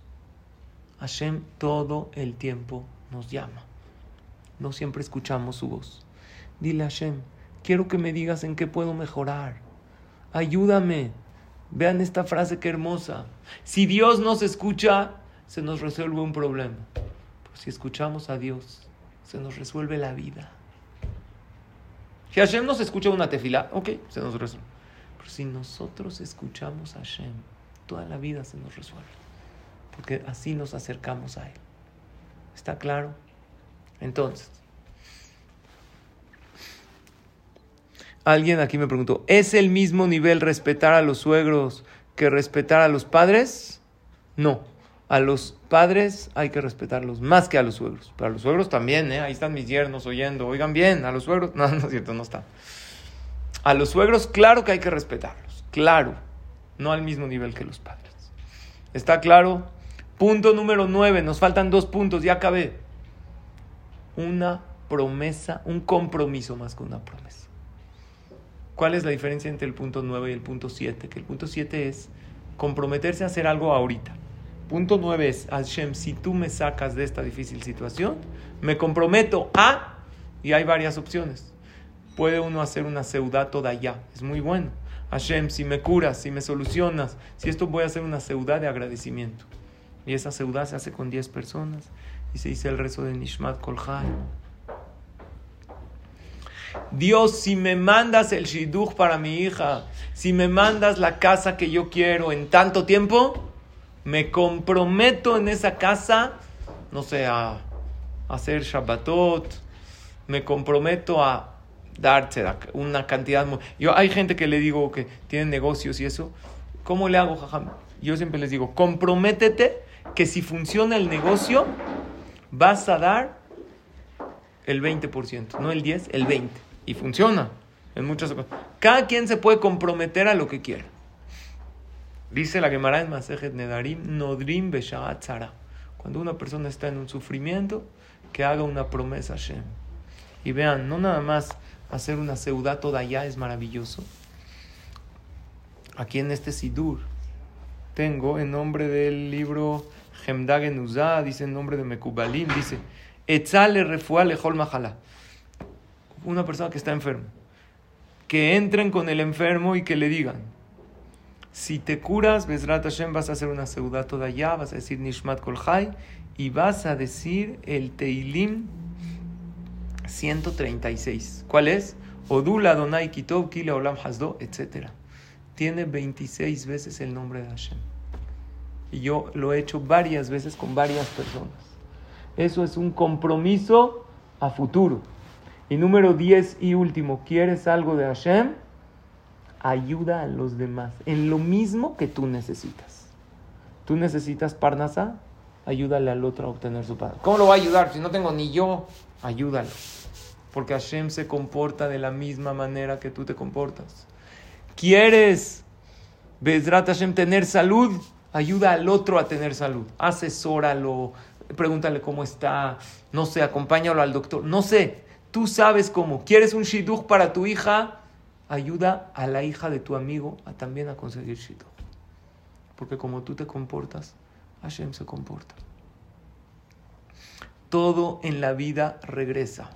Hashem todo el tiempo nos llama no siempre escuchamos su voz. Dile a Hashem, quiero que me digas en qué puedo mejorar. Ayúdame. Vean esta frase que hermosa. Si Dios nos escucha, se nos resuelve un problema. Pero si escuchamos a Dios, se nos resuelve la vida. Si Hashem nos escucha una tefila, ok, se nos resuelve. Pero si nosotros escuchamos a Hashem, toda la vida se nos resuelve. porque así nos acercamos a Él. ¿Está claro? Entonces, alguien aquí me preguntó, ¿es el mismo nivel respetar a los suegros que respetar a los padres? No, a los padres hay que respetarlos más que a los suegros. Pero a los suegros también, ¿eh? ahí están mis yernos oyendo, oigan bien, a los suegros, *laughs* no, no es cierto, no está. A los suegros, claro que hay que respetarlos, claro, no al mismo nivel que los padres. ¿Está claro? Punto número nueve, nos faltan dos puntos, ya acabé. Una promesa, un compromiso más que una promesa. ¿Cuál es la diferencia entre el punto nueve y el punto siete? Que el punto siete es comprometerse a hacer algo ahorita. Punto nueve es, Hashem, si tú me sacas de esta difícil situación, me comprometo a, y hay varias opciones puede uno hacer una seudá toda ya. Es muy bueno. Hashem, si me curas, si me solucionas, si esto voy a hacer una seudá de agradecimiento. Y esa seudá se hace con 10 personas y se dice el rezo de Nishmat Kolhai. Dios, si me mandas el shidduch para mi hija, si me mandas la casa que yo quiero en tanto tiempo, me comprometo en esa casa, no sé, a hacer Shabbatot, me comprometo a darse una cantidad. Yo, hay gente que le digo que tienen negocios y eso. ¿Cómo le hago, jajam? Yo siempre les digo, comprométete que si funciona el negocio, vas a dar el 20%, no el 10, el 20%. Y funciona en muchas ocasiones. Cada quien se puede comprometer a lo que quiera. Dice la Gemara en Masejet Nedarim, Nodrim Beshaat Cuando una persona está en un sufrimiento, que haga una promesa a Shem. Y vean, no nada más hacer una seudá toda allá es maravilloso. Aquí en este Sidur tengo en nombre del libro Hemdagen Uzá, dice en nombre de Mekubalim, dice Etzale refuá lejol mahala. Una persona que está enfermo. Que entren con el enfermo y que le digan, si te curas, Bezrat Hashem, vas a hacer una seudá toda allá, vas a decir Nishmat Kolhai y vas a decir el Teilim 136. ¿Cuál es? Odula Donai Kitov Kile Olam Hasdo, etc. Tiene 26 veces el nombre de Hashem. Y yo lo he hecho varias veces con varias personas. Eso es un compromiso a futuro. Y número 10 y último, ¿quieres algo de Hashem? Ayuda a los demás en lo mismo que tú necesitas. Tú necesitas Parnasa, ayúdale al otro a obtener su padre. ¿Cómo lo va a ayudar si no tengo ni yo? Ayúdalo porque Hashem se comporta de la misma manera que tú te comportas. ¿Quieres, Bezrat Hashem, tener salud? Ayuda al otro a tener salud. Asesóralo, pregúntale cómo está, no sé, acompáñalo al doctor, no sé, tú sabes cómo. ¿Quieres un shidduch para tu hija? Ayuda a la hija de tu amigo a también a conseguir shidduch. Porque como tú te comportas, Hashem se comporta. Todo en la vida regresa.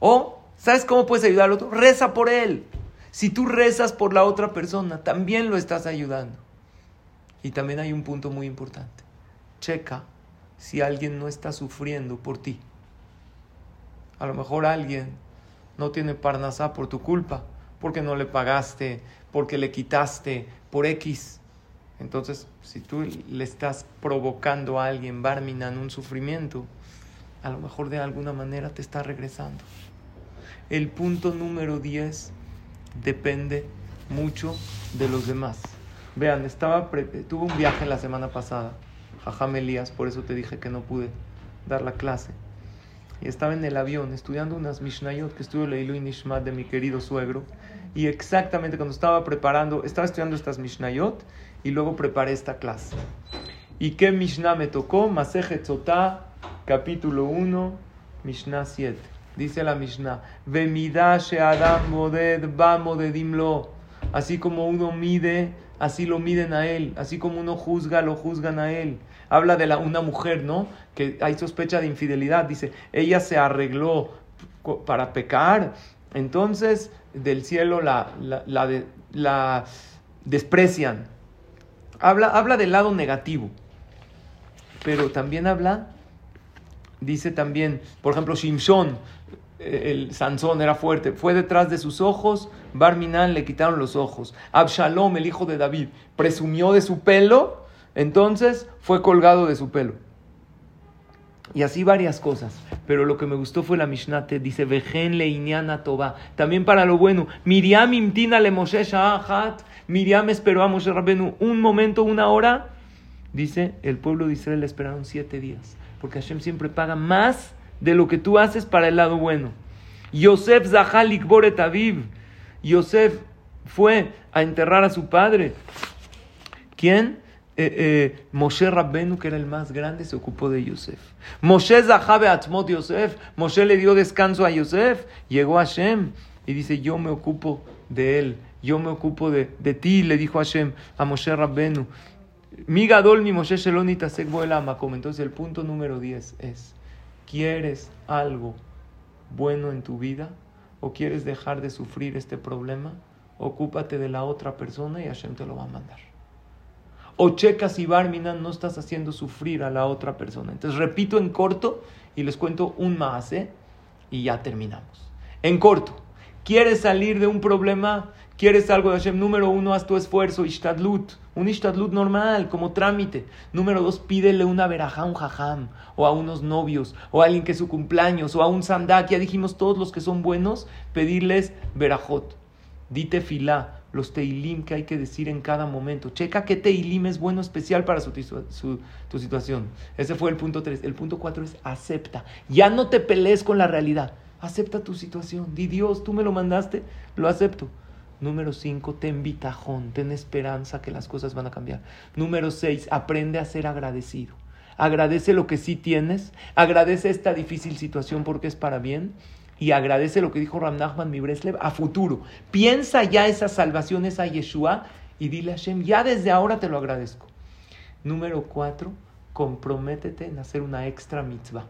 O, ¿sabes cómo puedes ayudar al otro? Reza por él. Si tú rezas por la otra persona, también lo estás ayudando. Y también hay un punto muy importante. Checa si alguien no está sufriendo por ti. A lo mejor alguien no tiene parnasá por tu culpa, porque no le pagaste, porque le quitaste, por X. Entonces, si tú le estás provocando a alguien, Barminan, un sufrimiento, a lo mejor de alguna manera te está regresando. El punto número 10 depende mucho de los demás. Vean, estaba tuve un viaje la semana pasada, Jajam Elías, por eso te dije que no pude dar la clase. Y estaba en el avión estudiando unas Mishnayot que estudió Leilu y Nishmat de mi querido suegro. Y exactamente cuando estaba preparando, estaba estudiando estas Mishnayot y luego preparé esta clase. ¿Y qué Mishnah me tocó? Masejet Tzotá, capítulo 1, Mishnah 7. Dice la Mishnah, Adam moded dimlo. Así como uno mide, así lo miden a él. Así como uno juzga, lo juzgan a él. Habla de la, una mujer, ¿no? Que hay sospecha de infidelidad. Dice, ella se arregló para pecar. Entonces, del cielo la, la, la, desprecian. Habla, habla del lado negativo. Pero también habla Dice también, por ejemplo, Shimshon, el Sansón era fuerte, fue detrás de sus ojos, Barminan le quitaron los ojos. Absalom, el hijo de David, presumió de su pelo, Entonces fue colgado de su pelo. Y así varias cosas. Pero lo que me gustó fue la Mishnah, te dice, Vejen le toba. También para lo bueno. Miriam imtina le Moshe shahat. Miriam esperó a Moshe Rabbenu un momento, una hora. Dice, el pueblo de Israel le esperaron siete días. Porque Hashem siempre paga más de lo que tú haces para el lado bueno. Yosef Zahalik Boret Aviv. Yosef fue a enterrar a su padre. ¿Quién? Eh, eh, Moshe Rabbenu, que era el más grande, se ocupó de Yosef. Moshe Zahabe Atmot Yosef. Moshe le dio descanso a Yosef. Llegó Hashem y dice: Yo me ocupo de él. Yo me ocupo de, de ti, le dijo Hashem a Moshe Rabbenu. Mi Gadol, mi Moshe Shelonita. Entonces, el punto número 10 es: ¿quieres algo bueno en tu vida? ¿O quieres dejar de sufrir este problema? Ocúpate de la otra persona y Hashem te lo va a mandar o checas y Barminan no estás haciendo sufrir a la otra persona. Entonces repito en corto y les cuento un más, ¿eh? Y ya terminamos. En corto, ¿quieres salir de un problema? ¿Quieres algo de Hashem? Número uno, haz tu esfuerzo, ishtadlut. Un ishtadlut normal, como trámite. Número dos, pídele una verajá un jajam, o a unos novios, o a alguien que es su cumpleaños, o a un sandak. Ya dijimos todos los que son buenos, pedirles verajot. Dite filá los teilim que hay que decir en cada momento. Checa qué teilim es bueno especial para su, tu situación. Ese fue el punto 3. El punto 4 es acepta. Ya no te pelees con la realidad. Acepta tu situación. Di Dios, tú me lo mandaste, lo acepto. Número 5, ten vitajón, ten esperanza que las cosas van a cambiar. Número 6, aprende a ser agradecido. Agradece lo que sí tienes, agradece esta difícil situación porque es para bien y agradece lo que dijo Ram Nachman mi Breslev a futuro. Piensa ya esa salvación, esa Yeshua, y dile a Hashem, ya desde ahora te lo agradezco. Número cuatro, comprométete en hacer una extra mitzvah.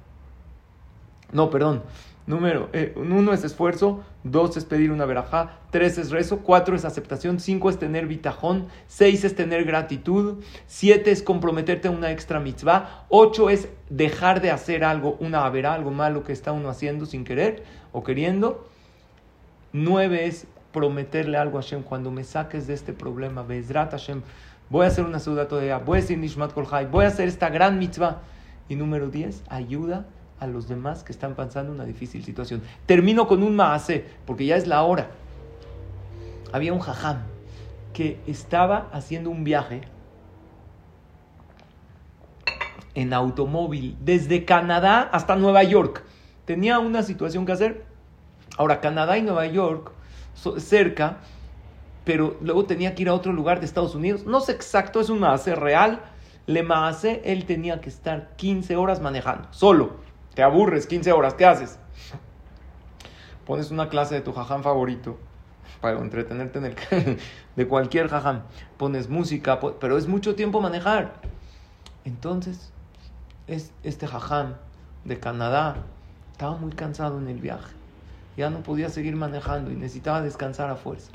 No, perdón. Número eh, uno es esfuerzo, dos es pedir una verajá, tres es rezo, cuatro es aceptación, cinco es tener bitajón, seis es tener gratitud, siete es comprometerte a una extra mitzvah, ocho es dejar de hacer algo, una avera, algo malo que está uno haciendo sin querer o queriendo. Nueve es prometerle algo a Hashem cuando me saques de este problema, Bezrat Hashem, voy a hacer una ciudad todavía, voy a decir Nishmat Kolhai, voy a hacer esta gran mitzvah. Y número diez, ayuda a los demás que están pasando una difícil situación. Termino con un maase, porque ya es la hora. Había un jajam que estaba haciendo un viaje en automóvil desde Canadá hasta Nueva York. Tenía una situación que hacer. Ahora, Canadá y Nueva York, cerca, pero luego tenía que ir a otro lugar de Estados Unidos. No sé exacto, es un maase real. Le maase, él tenía que estar 15 horas manejando, solo te aburres 15 horas, ¿qué haces? Pones una clase de tu jajam favorito para entretenerte en el *laughs* de cualquier jajam. Pones música, pero es mucho tiempo manejar. Entonces, es, este jajam de Canadá estaba muy cansado en el viaje. Ya no podía seguir manejando y necesitaba descansar a fuerza.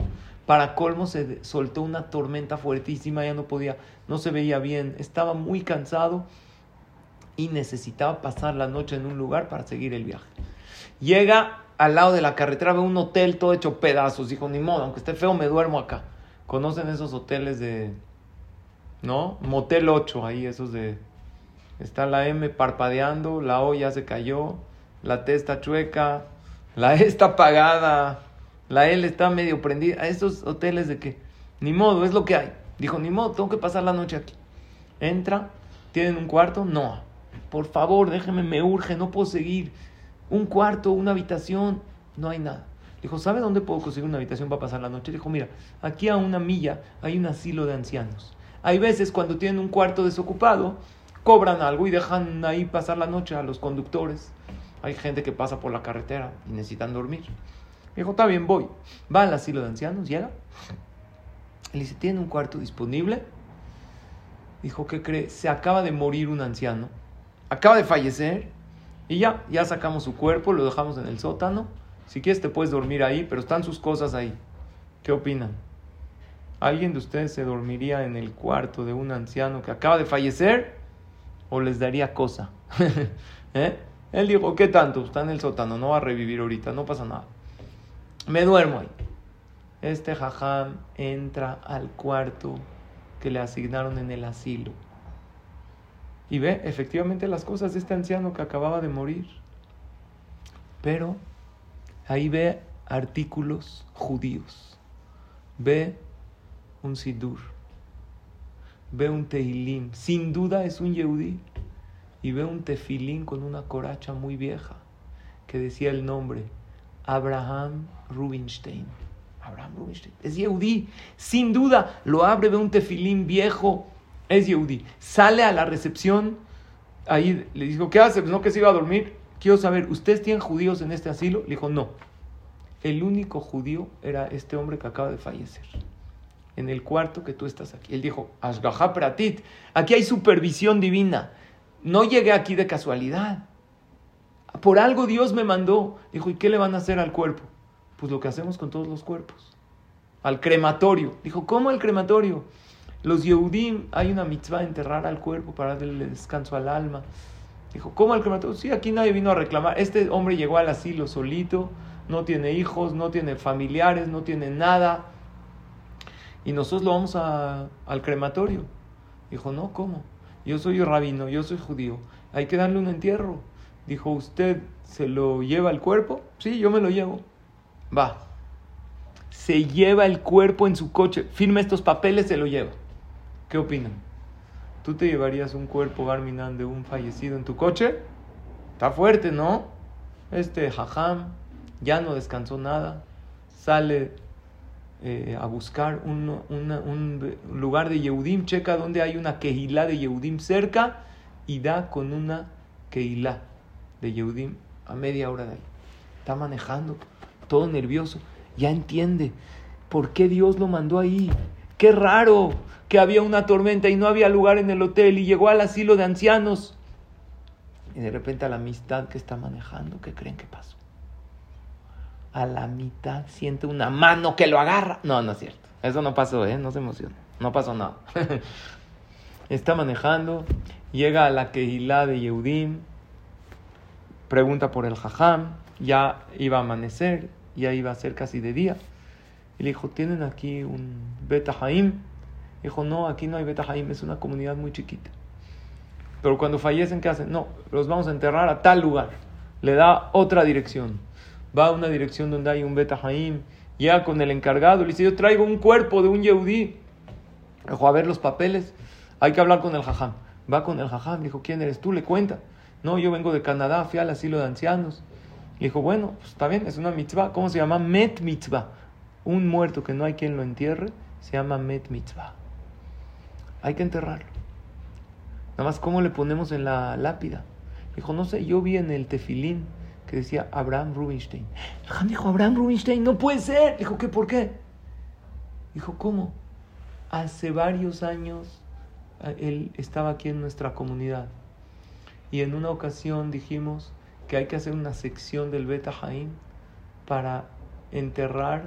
Para colmo se soltó una tormenta fuertísima, ya no podía, no se veía bien, estaba muy cansado y necesitaba pasar la noche en un lugar para seguir el viaje. Llega al lado de la carretera, ve un hotel todo hecho pedazos. Dijo, ni modo, aunque esté feo, me duermo acá. ¿Conocen esos hoteles de... ¿No? Motel 8, ahí esos de... Está la M parpadeando, la O ya se cayó, la T está chueca, la E está apagada, la L está medio prendida. Esos hoteles de que, ni modo, es lo que hay. Dijo, ni modo, tengo que pasar la noche aquí. Entra, ¿tienen un cuarto? No por favor, déjeme, me urge, no puedo seguir. Un cuarto, una habitación, no hay nada. Dijo, ¿sabe dónde puedo conseguir una habitación para pasar la noche? Dijo, mira, aquí a una milla hay un asilo de ancianos. Hay veces cuando tienen un cuarto desocupado, cobran algo y dejan ahí pasar la noche a los conductores. Hay gente que pasa por la carretera y necesitan dormir. Dijo, está bien, voy. Va al asilo de ancianos, llega. Le dice, ¿tiene un cuarto disponible? Dijo, ¿qué cree? Se acaba de morir un anciano acaba de fallecer y ya, ya sacamos su cuerpo, lo dejamos en el sótano. Si quieres te puedes dormir ahí, pero están sus cosas ahí. ¿Qué opinan? ¿Alguien de ustedes se dormiría en el cuarto de un anciano que acaba de fallecer o les daría cosa? *laughs* ¿Eh? Él dijo, ¿qué tanto? Está en el sótano, no va a revivir ahorita, no pasa nada. Me duermo ahí. Este jajam entra al cuarto que le asignaron en el asilo Y ve efectivamente las cosas de este anciano que acababa de morir. Pero ahí ve artículos judíos. Ve un sidur. Ve un tehilim. Sin duda es un yehudí. Y ve un tefilín con una coracha muy vieja que decía el nombre Abraham Rubinstein. Abraham Rubinstein. Es Yehudí. Sin duda, lo abre, ve un tefilín viejo. Es Yehudí. Sale a la recepción. Ahí le dijo, ¿qué hace? Pues no que se iba a dormir. Quiero saber, ¿ustedes tienen judíos en este asilo? Le dijo, no. El único judío era este hombre que acaba de fallecer. En el cuarto que tú estás aquí. Él dijo, Ashgaha Pratit. Aquí hay supervisión divina. No llegué aquí de casualidad. Por algo Dios me mandó. Dijo, ¿y qué le van a hacer al cuerpo? Pues lo que hacemos con todos los cuerpos. Al crematorio. Dijo, ¿cómo al crematorio? Los Yehudim, hay una mitzvah de enterrar al cuerpo para darle descanso al alma. Dijo, ¿cómo al crematorio? Sí, aquí nadie vino a reclamar. Este hombre llegó al asilo solito, no tiene hijos, no tiene familiares, no tiene nada. Y nosotros lo vamos al crematorio. Dijo, no, ¿cómo? Yo soy rabino, yo soy judío. Hay que darle un entierro. Dijo, ¿usted se lo lleva el cuerpo? Sí, yo me lo llevo. Va. Se lleva el cuerpo en su coche. Firma estos papeles, se lo lleva. ¿Qué opinan? ¿Tú te llevarías un cuerpo, Garminan, de un fallecido en tu coche? Está fuerte, ¿no? Este jajam ya no descansó nada. Sale eh, a buscar un, lugar de Yehudim. Checa donde hay una quejilá de Yehudim cerca y da con una quejilá de Yehudim a media hora de ahí. Está manejando, todo nervioso. Ya entiende por qué Dios lo mandó ahí. Qué raro que había una tormenta y no había lugar en el hotel y llegó al asilo de ancianos. Y de repente a la amistad que está manejando, ¿qué creen que pasó? A la mitad siente una mano que lo agarra. No, no es cierto. Eso no pasó, ¿eh? No se emociona. No pasó nada. *laughs* está manejando, llega a la Kehilá de Yehudim, pregunta por el jajam, ya iba a amanecer, ya iba a ser casi de día. Y le dijo, ¿tienen aquí un Beta Haim? Dijo, no, aquí no hay Beta Haim, es una comunidad muy chiquita. Pero cuando fallecen, ¿qué hacen? No, los vamos a enterrar a tal lugar. Le da otra dirección. Va a una dirección donde hay un Beta Haim, ya con el encargado. Le dice, yo traigo un cuerpo de un Yehudí. Dijo, a ver los papeles, hay que hablar con el jajam. Va con el jajam, dijo, ¿quién eres tú? Le cuenta. No, yo vengo de Canadá, fui al asilo de ancianos. Y dijo, bueno, pues está bien, es una mitzvah. ¿Cómo se llama? Met mitzvah. Un muerto que no hay quien lo entierre, se llama met mitzvah. Hay que enterrarlo. Nada más, ¿cómo le ponemos en la lápida? Dijo, no sé, yo vi en el tefilín que decía Abraham Rubinstein. Dijo, Abraham Rubinstein, no puede ser. Dijo, ¿qué? ¿Por qué? Dijo, ¿cómo? Hace varios años él estaba aquí en nuestra comunidad y en una ocasión dijimos que hay que hacer una sección del Beta Jaim para enterrar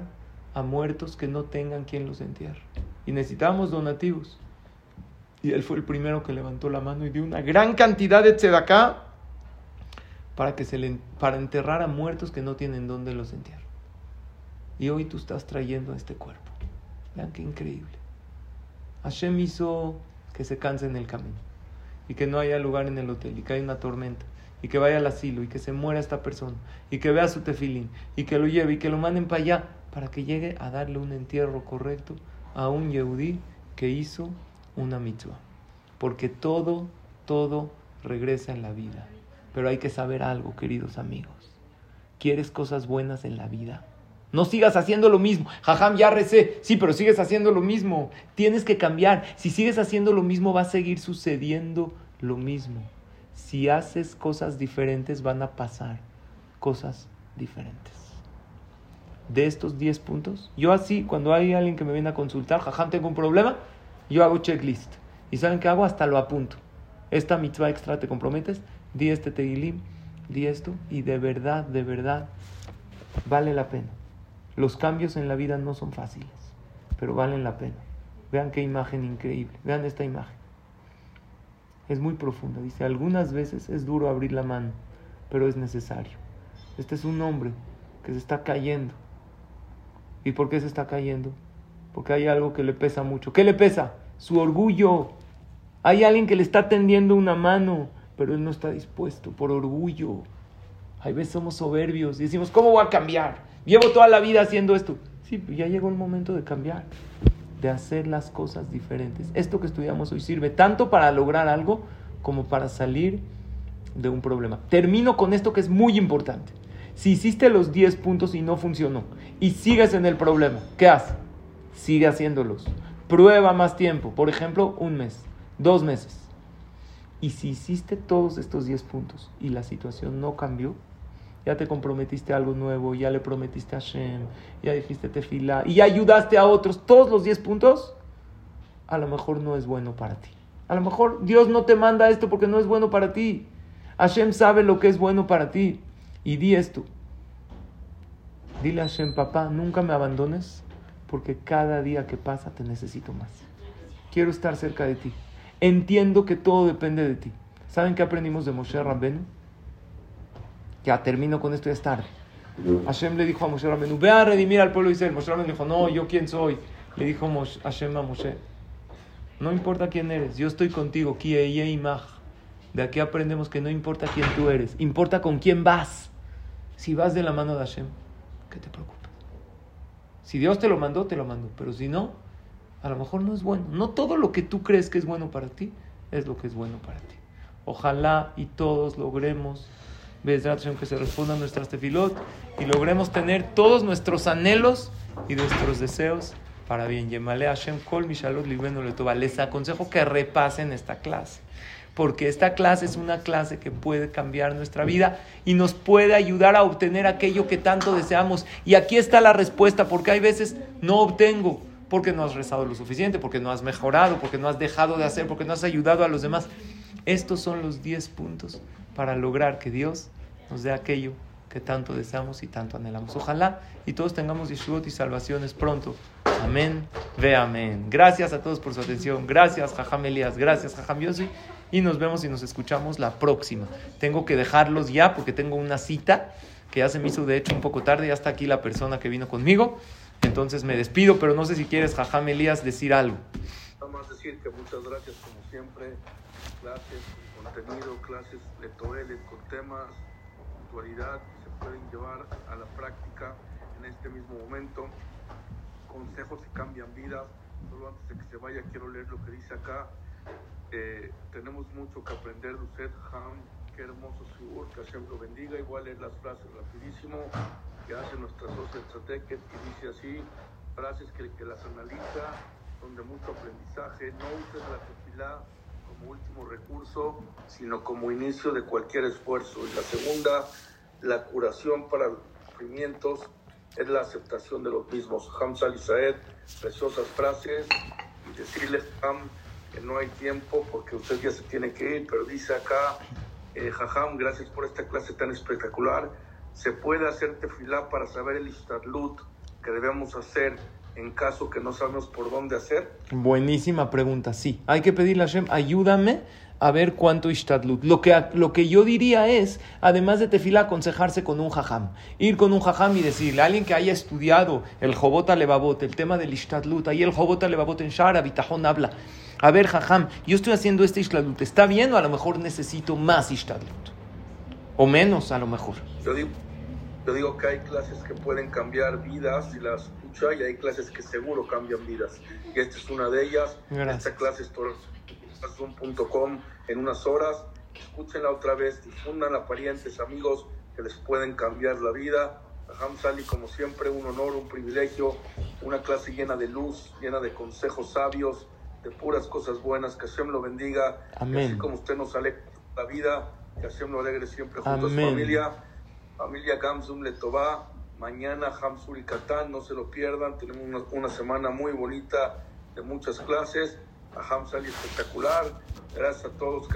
a muertos que no tengan quien los entierre. Y necesitábamos donativos. Y él fue el primero que levantó la mano y dio una gran cantidad de tzedaká para, que se le, para enterrar a muertos que no tienen dónde los entierrar. Y hoy tú estás trayendo este cuerpo. Vean qué increíble. Hashem hizo que se canse en el camino y que no haya lugar en el hotel y que haya una tormenta y que vaya al asilo y que se muera esta persona y que vea su tefilín y que lo lleve y que lo manden para allá para que llegue a darle un entierro correcto a un yehudí que hizo una mitzvah. Porque todo, todo regresa en la vida. Pero hay que saber algo, queridos amigos. ¿Quieres cosas buenas en la vida? No sigas haciendo lo mismo. Jajam, ya recé. Sí, pero sigues haciendo lo mismo. Tienes que cambiar. Si sigues haciendo lo mismo, va a seguir sucediendo lo mismo. Si haces cosas diferentes, van a pasar cosas diferentes. De estos 10 puntos, yo así, cuando hay alguien que me viene a consultar, jajam, tengo un problema, yo hago checklist. ¿Y saben qué hago? Hasta lo apunto. Esta mitzvah extra, ¿te comprometes? Di este tegilim, di esto, y de verdad, de verdad, vale la pena. Los cambios en la vida no son fáciles, pero valen la pena. Vean qué imagen increíble. Vean esta imagen. Es muy profunda. Dice, algunas veces es duro abrir la mano, pero es necesario. Este es un hombre que se está cayendo. ¿Y por qué se está cayendo? Porque hay algo que le pesa mucho. ¿Qué le pesa? Su orgullo. Hay alguien que le está tendiendo una mano, pero él no está dispuesto por orgullo. Hay veces somos soberbios y decimos, ¿cómo voy a cambiar? Llevo toda la vida haciendo esto. Sí, ya llegó el momento de cambiar, de hacer las cosas diferentes. Esto que estudiamos hoy sirve tanto para lograr algo como para salir de un problema. Termino con esto que es muy importante. Si hiciste los 10 puntos y no funcionó y sigues en el problema, ¿qué haces? Sigue haciéndolos. Prueba más tiempo, por ejemplo, un mes, dos meses. Y si hiciste todos estos 10 puntos y la situación no cambió, ya te comprometiste a algo nuevo, ya le prometiste a Hashem, ya dijiste tefila y ya ayudaste a otros, todos los 10 puntos, a lo mejor no es bueno para ti. A lo mejor Dios no te manda esto porque no es bueno para ti. Hashem sabe lo que es bueno para ti. Y di esto. Dile a Hashem, papá, nunca me abandones porque cada día que pasa te necesito más. Quiero estar cerca de ti. Entiendo que todo depende de ti. ¿Saben qué aprendimos de Moshe Rabbenu? Ya termino con esto, ya es tarde. Hashem le dijo a Moshe Rabbenu, ve a redimir al pueblo de Israel. Moshe Rabbenu dijo, no, ¿yo quién soy? Le dijo Hashem a Moshe, no importa quién eres, yo estoy contigo. De aquí aprendemos que no importa quién tú eres, importa con quién vas. Si vas de la mano de Hashem, ¿qué te preocupa? Si Dios te lo mandó, te lo mandó. Pero si no, a lo mejor no es bueno. No todo lo que tú crees que es bueno para ti es lo que es bueno para ti. Ojalá y todos logremos, que se respondan nuestras tefilot y logremos tener todos nuestros anhelos y nuestros deseos para bien. Yemale Hashem Kol Mishalot Les aconsejo que repasen esta clase porque esta clase es una clase que puede cambiar nuestra vida y nos puede ayudar a obtener aquello que tanto deseamos. Y aquí está la respuesta, porque hay veces no obtengo, porque no has rezado lo suficiente, porque no has mejorado, porque no has dejado de hacer, porque no has ayudado a los demás. Estos son los 10 puntos para lograr que Dios nos dé aquello que tanto deseamos y tanto anhelamos. Ojalá y todos tengamos Yeshua y salvaciones pronto. Amén, ve amén. Gracias a todos por su atención. Gracias, Jajam Elías. Gracias, Jajam Yossi y nos vemos y nos escuchamos la próxima. Tengo que dejarlos ya porque tengo una cita que ya se me hizo de hecho un poco tarde, ya está aquí la persona que vino conmigo, entonces me despido, pero no sé si quieres, Jajam Elías, decir algo. Nada más decir que muchas gracias como siempre, clases, contenido, clases de Toelet con temas, actualidad que se pueden llevar a la práctica en este mismo momento, consejos que cambian vidas, solo antes de que se vaya quiero leer lo que dice acá, eh, tenemos mucho que aprender de usted, Ham. Qué hermoso figura, que Hashem lo bendiga. Igual leer las frases rapidísimo que hace nuestra socia Tzateket, que dice así, frases que, que las analiza, son de mucho aprendizaje. No uses la tefilá como último recurso, sino como inicio de cualquier esfuerzo. Y la segunda, la curación para los sufrimientos es la aceptación de los mismos. Ham Salisaed, preciosas frases, y decirle, Ham, no hay tiempo porque usted ya se tiene que ir, pero dice acá, eh, Jajam, gracias por esta clase tan espectacular. ¿Se puede hacer tefilá para saber el istadlut que debemos hacer en caso que no sabemos por dónde hacer? Buenísima pregunta, sí. Hay que pedirle a Hashem, ayúdame a ver cuánto ishtadlut. Lo que, lo que yo diría es, además de tefila, aconsejarse con un jajam. Ir con un jajam y decirle a alguien que haya estudiado el jobota levavot, el tema del ishtadlut, ahí el jobota levavot en Shara, Bitajón habla a ver, jajam, yo estoy haciendo este ishtadlut, ¿está bien o a lo mejor necesito más ishtadlut? O menos, a lo mejor. Yo digo, yo digo que hay clases que pueden cambiar vidas y las escucha y hay clases que seguro cambian vidas. Y esta es una de ellas. Esta clase es zoom.com en unas horas. Escúchenla otra vez, difundan a parientes, amigos que les pueden cambiar la vida. Jajam Sali, como siempre, un honor, un privilegio, una clase llena de luz, llena de consejos sabios de puras cosas buenas, que Hashem lo bendiga, Amén. así como usted nos alegra la vida, que Hashem lo alegre siempre junto a su familia, familia Gamsum Letová, mañana Hamsur y Katán, no se lo pierdan, tenemos una, semana muy bonita de muchas clases, a Hamsali espectacular, gracias a todos.